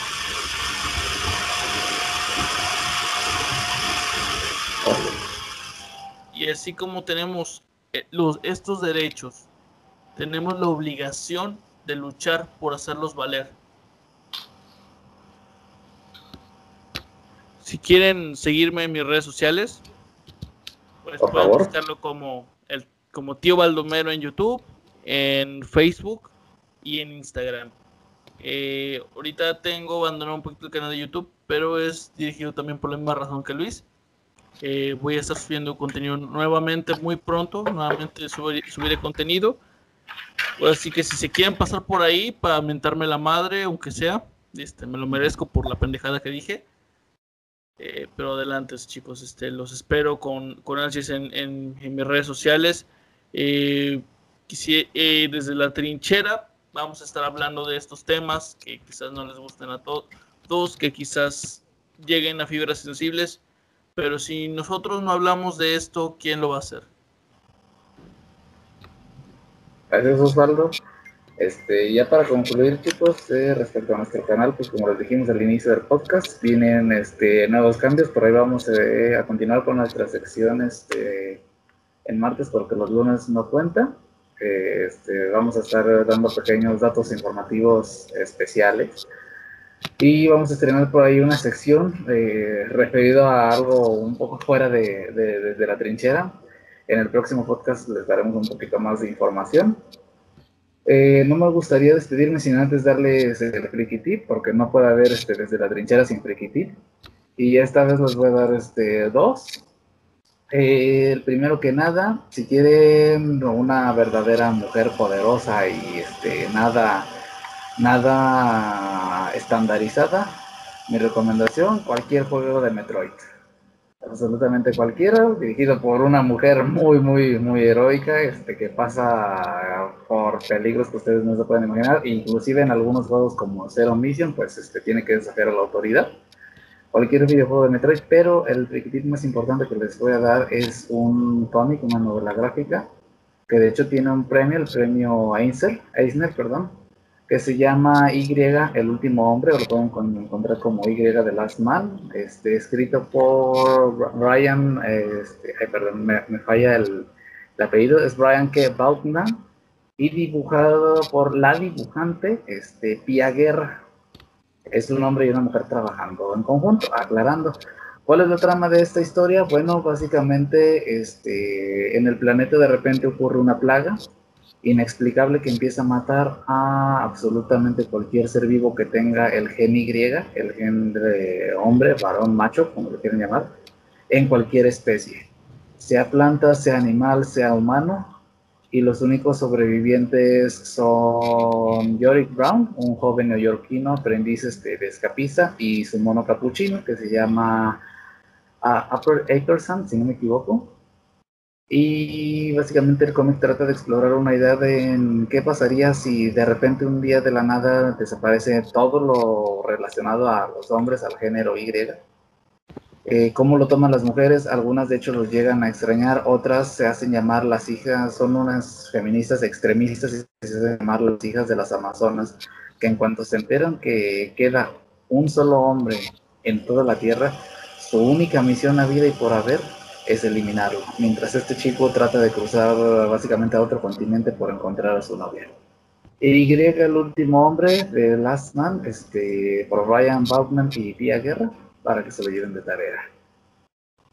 Y así como tenemos eh, los, estos derechos, tenemos la obligación de luchar por hacerlos valer. Si quieren seguirme en mis redes sociales, pues pueden buscarlo como el como tío Baldomero en YouTube, en Facebook y en Instagram. Eh, ahorita tengo abandonado un poquito el canal de YouTube, pero es dirigido también por la misma razón que Luis. Eh, voy a estar subiendo contenido nuevamente muy pronto, nuevamente subiré contenido Así que si se quieren pasar por ahí para mentarme la madre, aunque sea, este, me lo merezco por la pendejada que dije. Eh, pero adelante, chicos, este, los espero con, con ansias en, en, mis redes sociales. Eh, eh, desde la trinchera vamos a estar hablando de estos temas que quizás no les gusten a todos, que quizás lleguen a fibras sensibles. Pero si nosotros no hablamos de esto, ¿quién lo va a hacer? Gracias Osvaldo. Este, ya para concluir, chicos, eh, respecto a nuestro canal, pues como les dijimos al inicio del podcast, vienen este, nuevos cambios. Por ahí vamos eh, a continuar con nuestra sección este, en martes, porque los lunes no cuenta. Eh, este, vamos a estar dando pequeños datos informativos especiales. Y vamos a estrenar por ahí una sección referida a algo un poco fuera de, de, de la trinchera, en el próximo podcast les daremos un poquito más de información. Eh, no me gustaría despedirme sin antes darles el friki porque no puede haber este, desde la trinchera sin friki Y esta vez les voy a dar este, dos. Eh, el primero que nada, si quieren una verdadera mujer poderosa y este, nada, nada estandarizada, mi recomendación, cualquier juego de Metroid absolutamente cualquiera, dirigido por una mujer muy, muy, muy heroica, este, que pasa por peligros que ustedes no se pueden imaginar, inclusive en algunos juegos como Zero Mission, pues este, tiene que desafiar a la autoridad. Cualquier videojuego de Metroid, pero el requisito más importante que les voy a dar es un cómic, una novela gráfica, que de hecho tiene un premio, el premio Eisner, Eisner perdón, que se llama Y, el último hombre, o lo pueden encontrar como Y de Last Man, este, escrito por Brian, este, perdón, me, falla el, apellido, es Brian K. Bautman, y dibujado por la dibujante este, Pia Guerra. Es un hombre y una mujer trabajando en conjunto, aclarando. ¿Cuál es la trama de esta historia? Bueno, básicamente este, en el planeta de repente ocurre una plaga inexplicable que empieza a matar a absolutamente cualquier ser vivo que tenga el gen Y, el gen de hombre, varón, macho, como lo quieren llamar, en cualquier especie, sea planta, sea animal, sea humano. Y los únicos sobrevivientes son Yorick Brown, un joven neoyorquino, aprendiz este, de escapista, y su mono capuchino, que se llama uh, Upper Ackerson, si no me equivoco y básicamente el cómic trata de explorar una idea de qué pasaría si de repente un día de la nada desaparece todo lo relacionado a los hombres, al género Y. Eh, cómo lo toman las mujeres, algunas de hecho los llegan a extrañar, otras se hacen llamar las hijas, son unas feministas extremistas y se hacen llamar las hijas de las amazonas, que en cuanto se enteran que queda un solo hombre en toda la tierra, su única misión a vida y por haber es eliminarlo, mientras este chico trata de cruzar básicamente a otro continente por encontrar a su novia. Y el último hombre de Last Man, este, por Ryan Bautman y Pia Guerra, para que se lo lleven de tarea.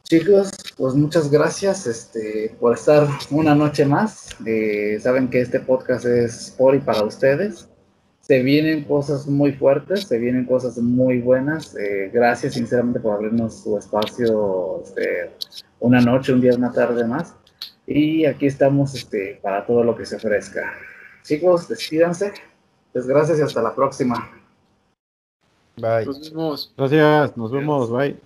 Chicos, pues muchas gracias este, por estar una noche más. Eh, saben que este podcast es por y para ustedes se vienen cosas muy fuertes, se vienen cosas muy buenas. Eh, gracias sinceramente por abrirnos su espacio este, una noche, un día, una tarde más. Y aquí estamos este, para todo lo que se ofrezca. Chicos, despídanse. Pues gracias y hasta la próxima. Bye. Nos vemos. Gracias, nos vemos. Bye.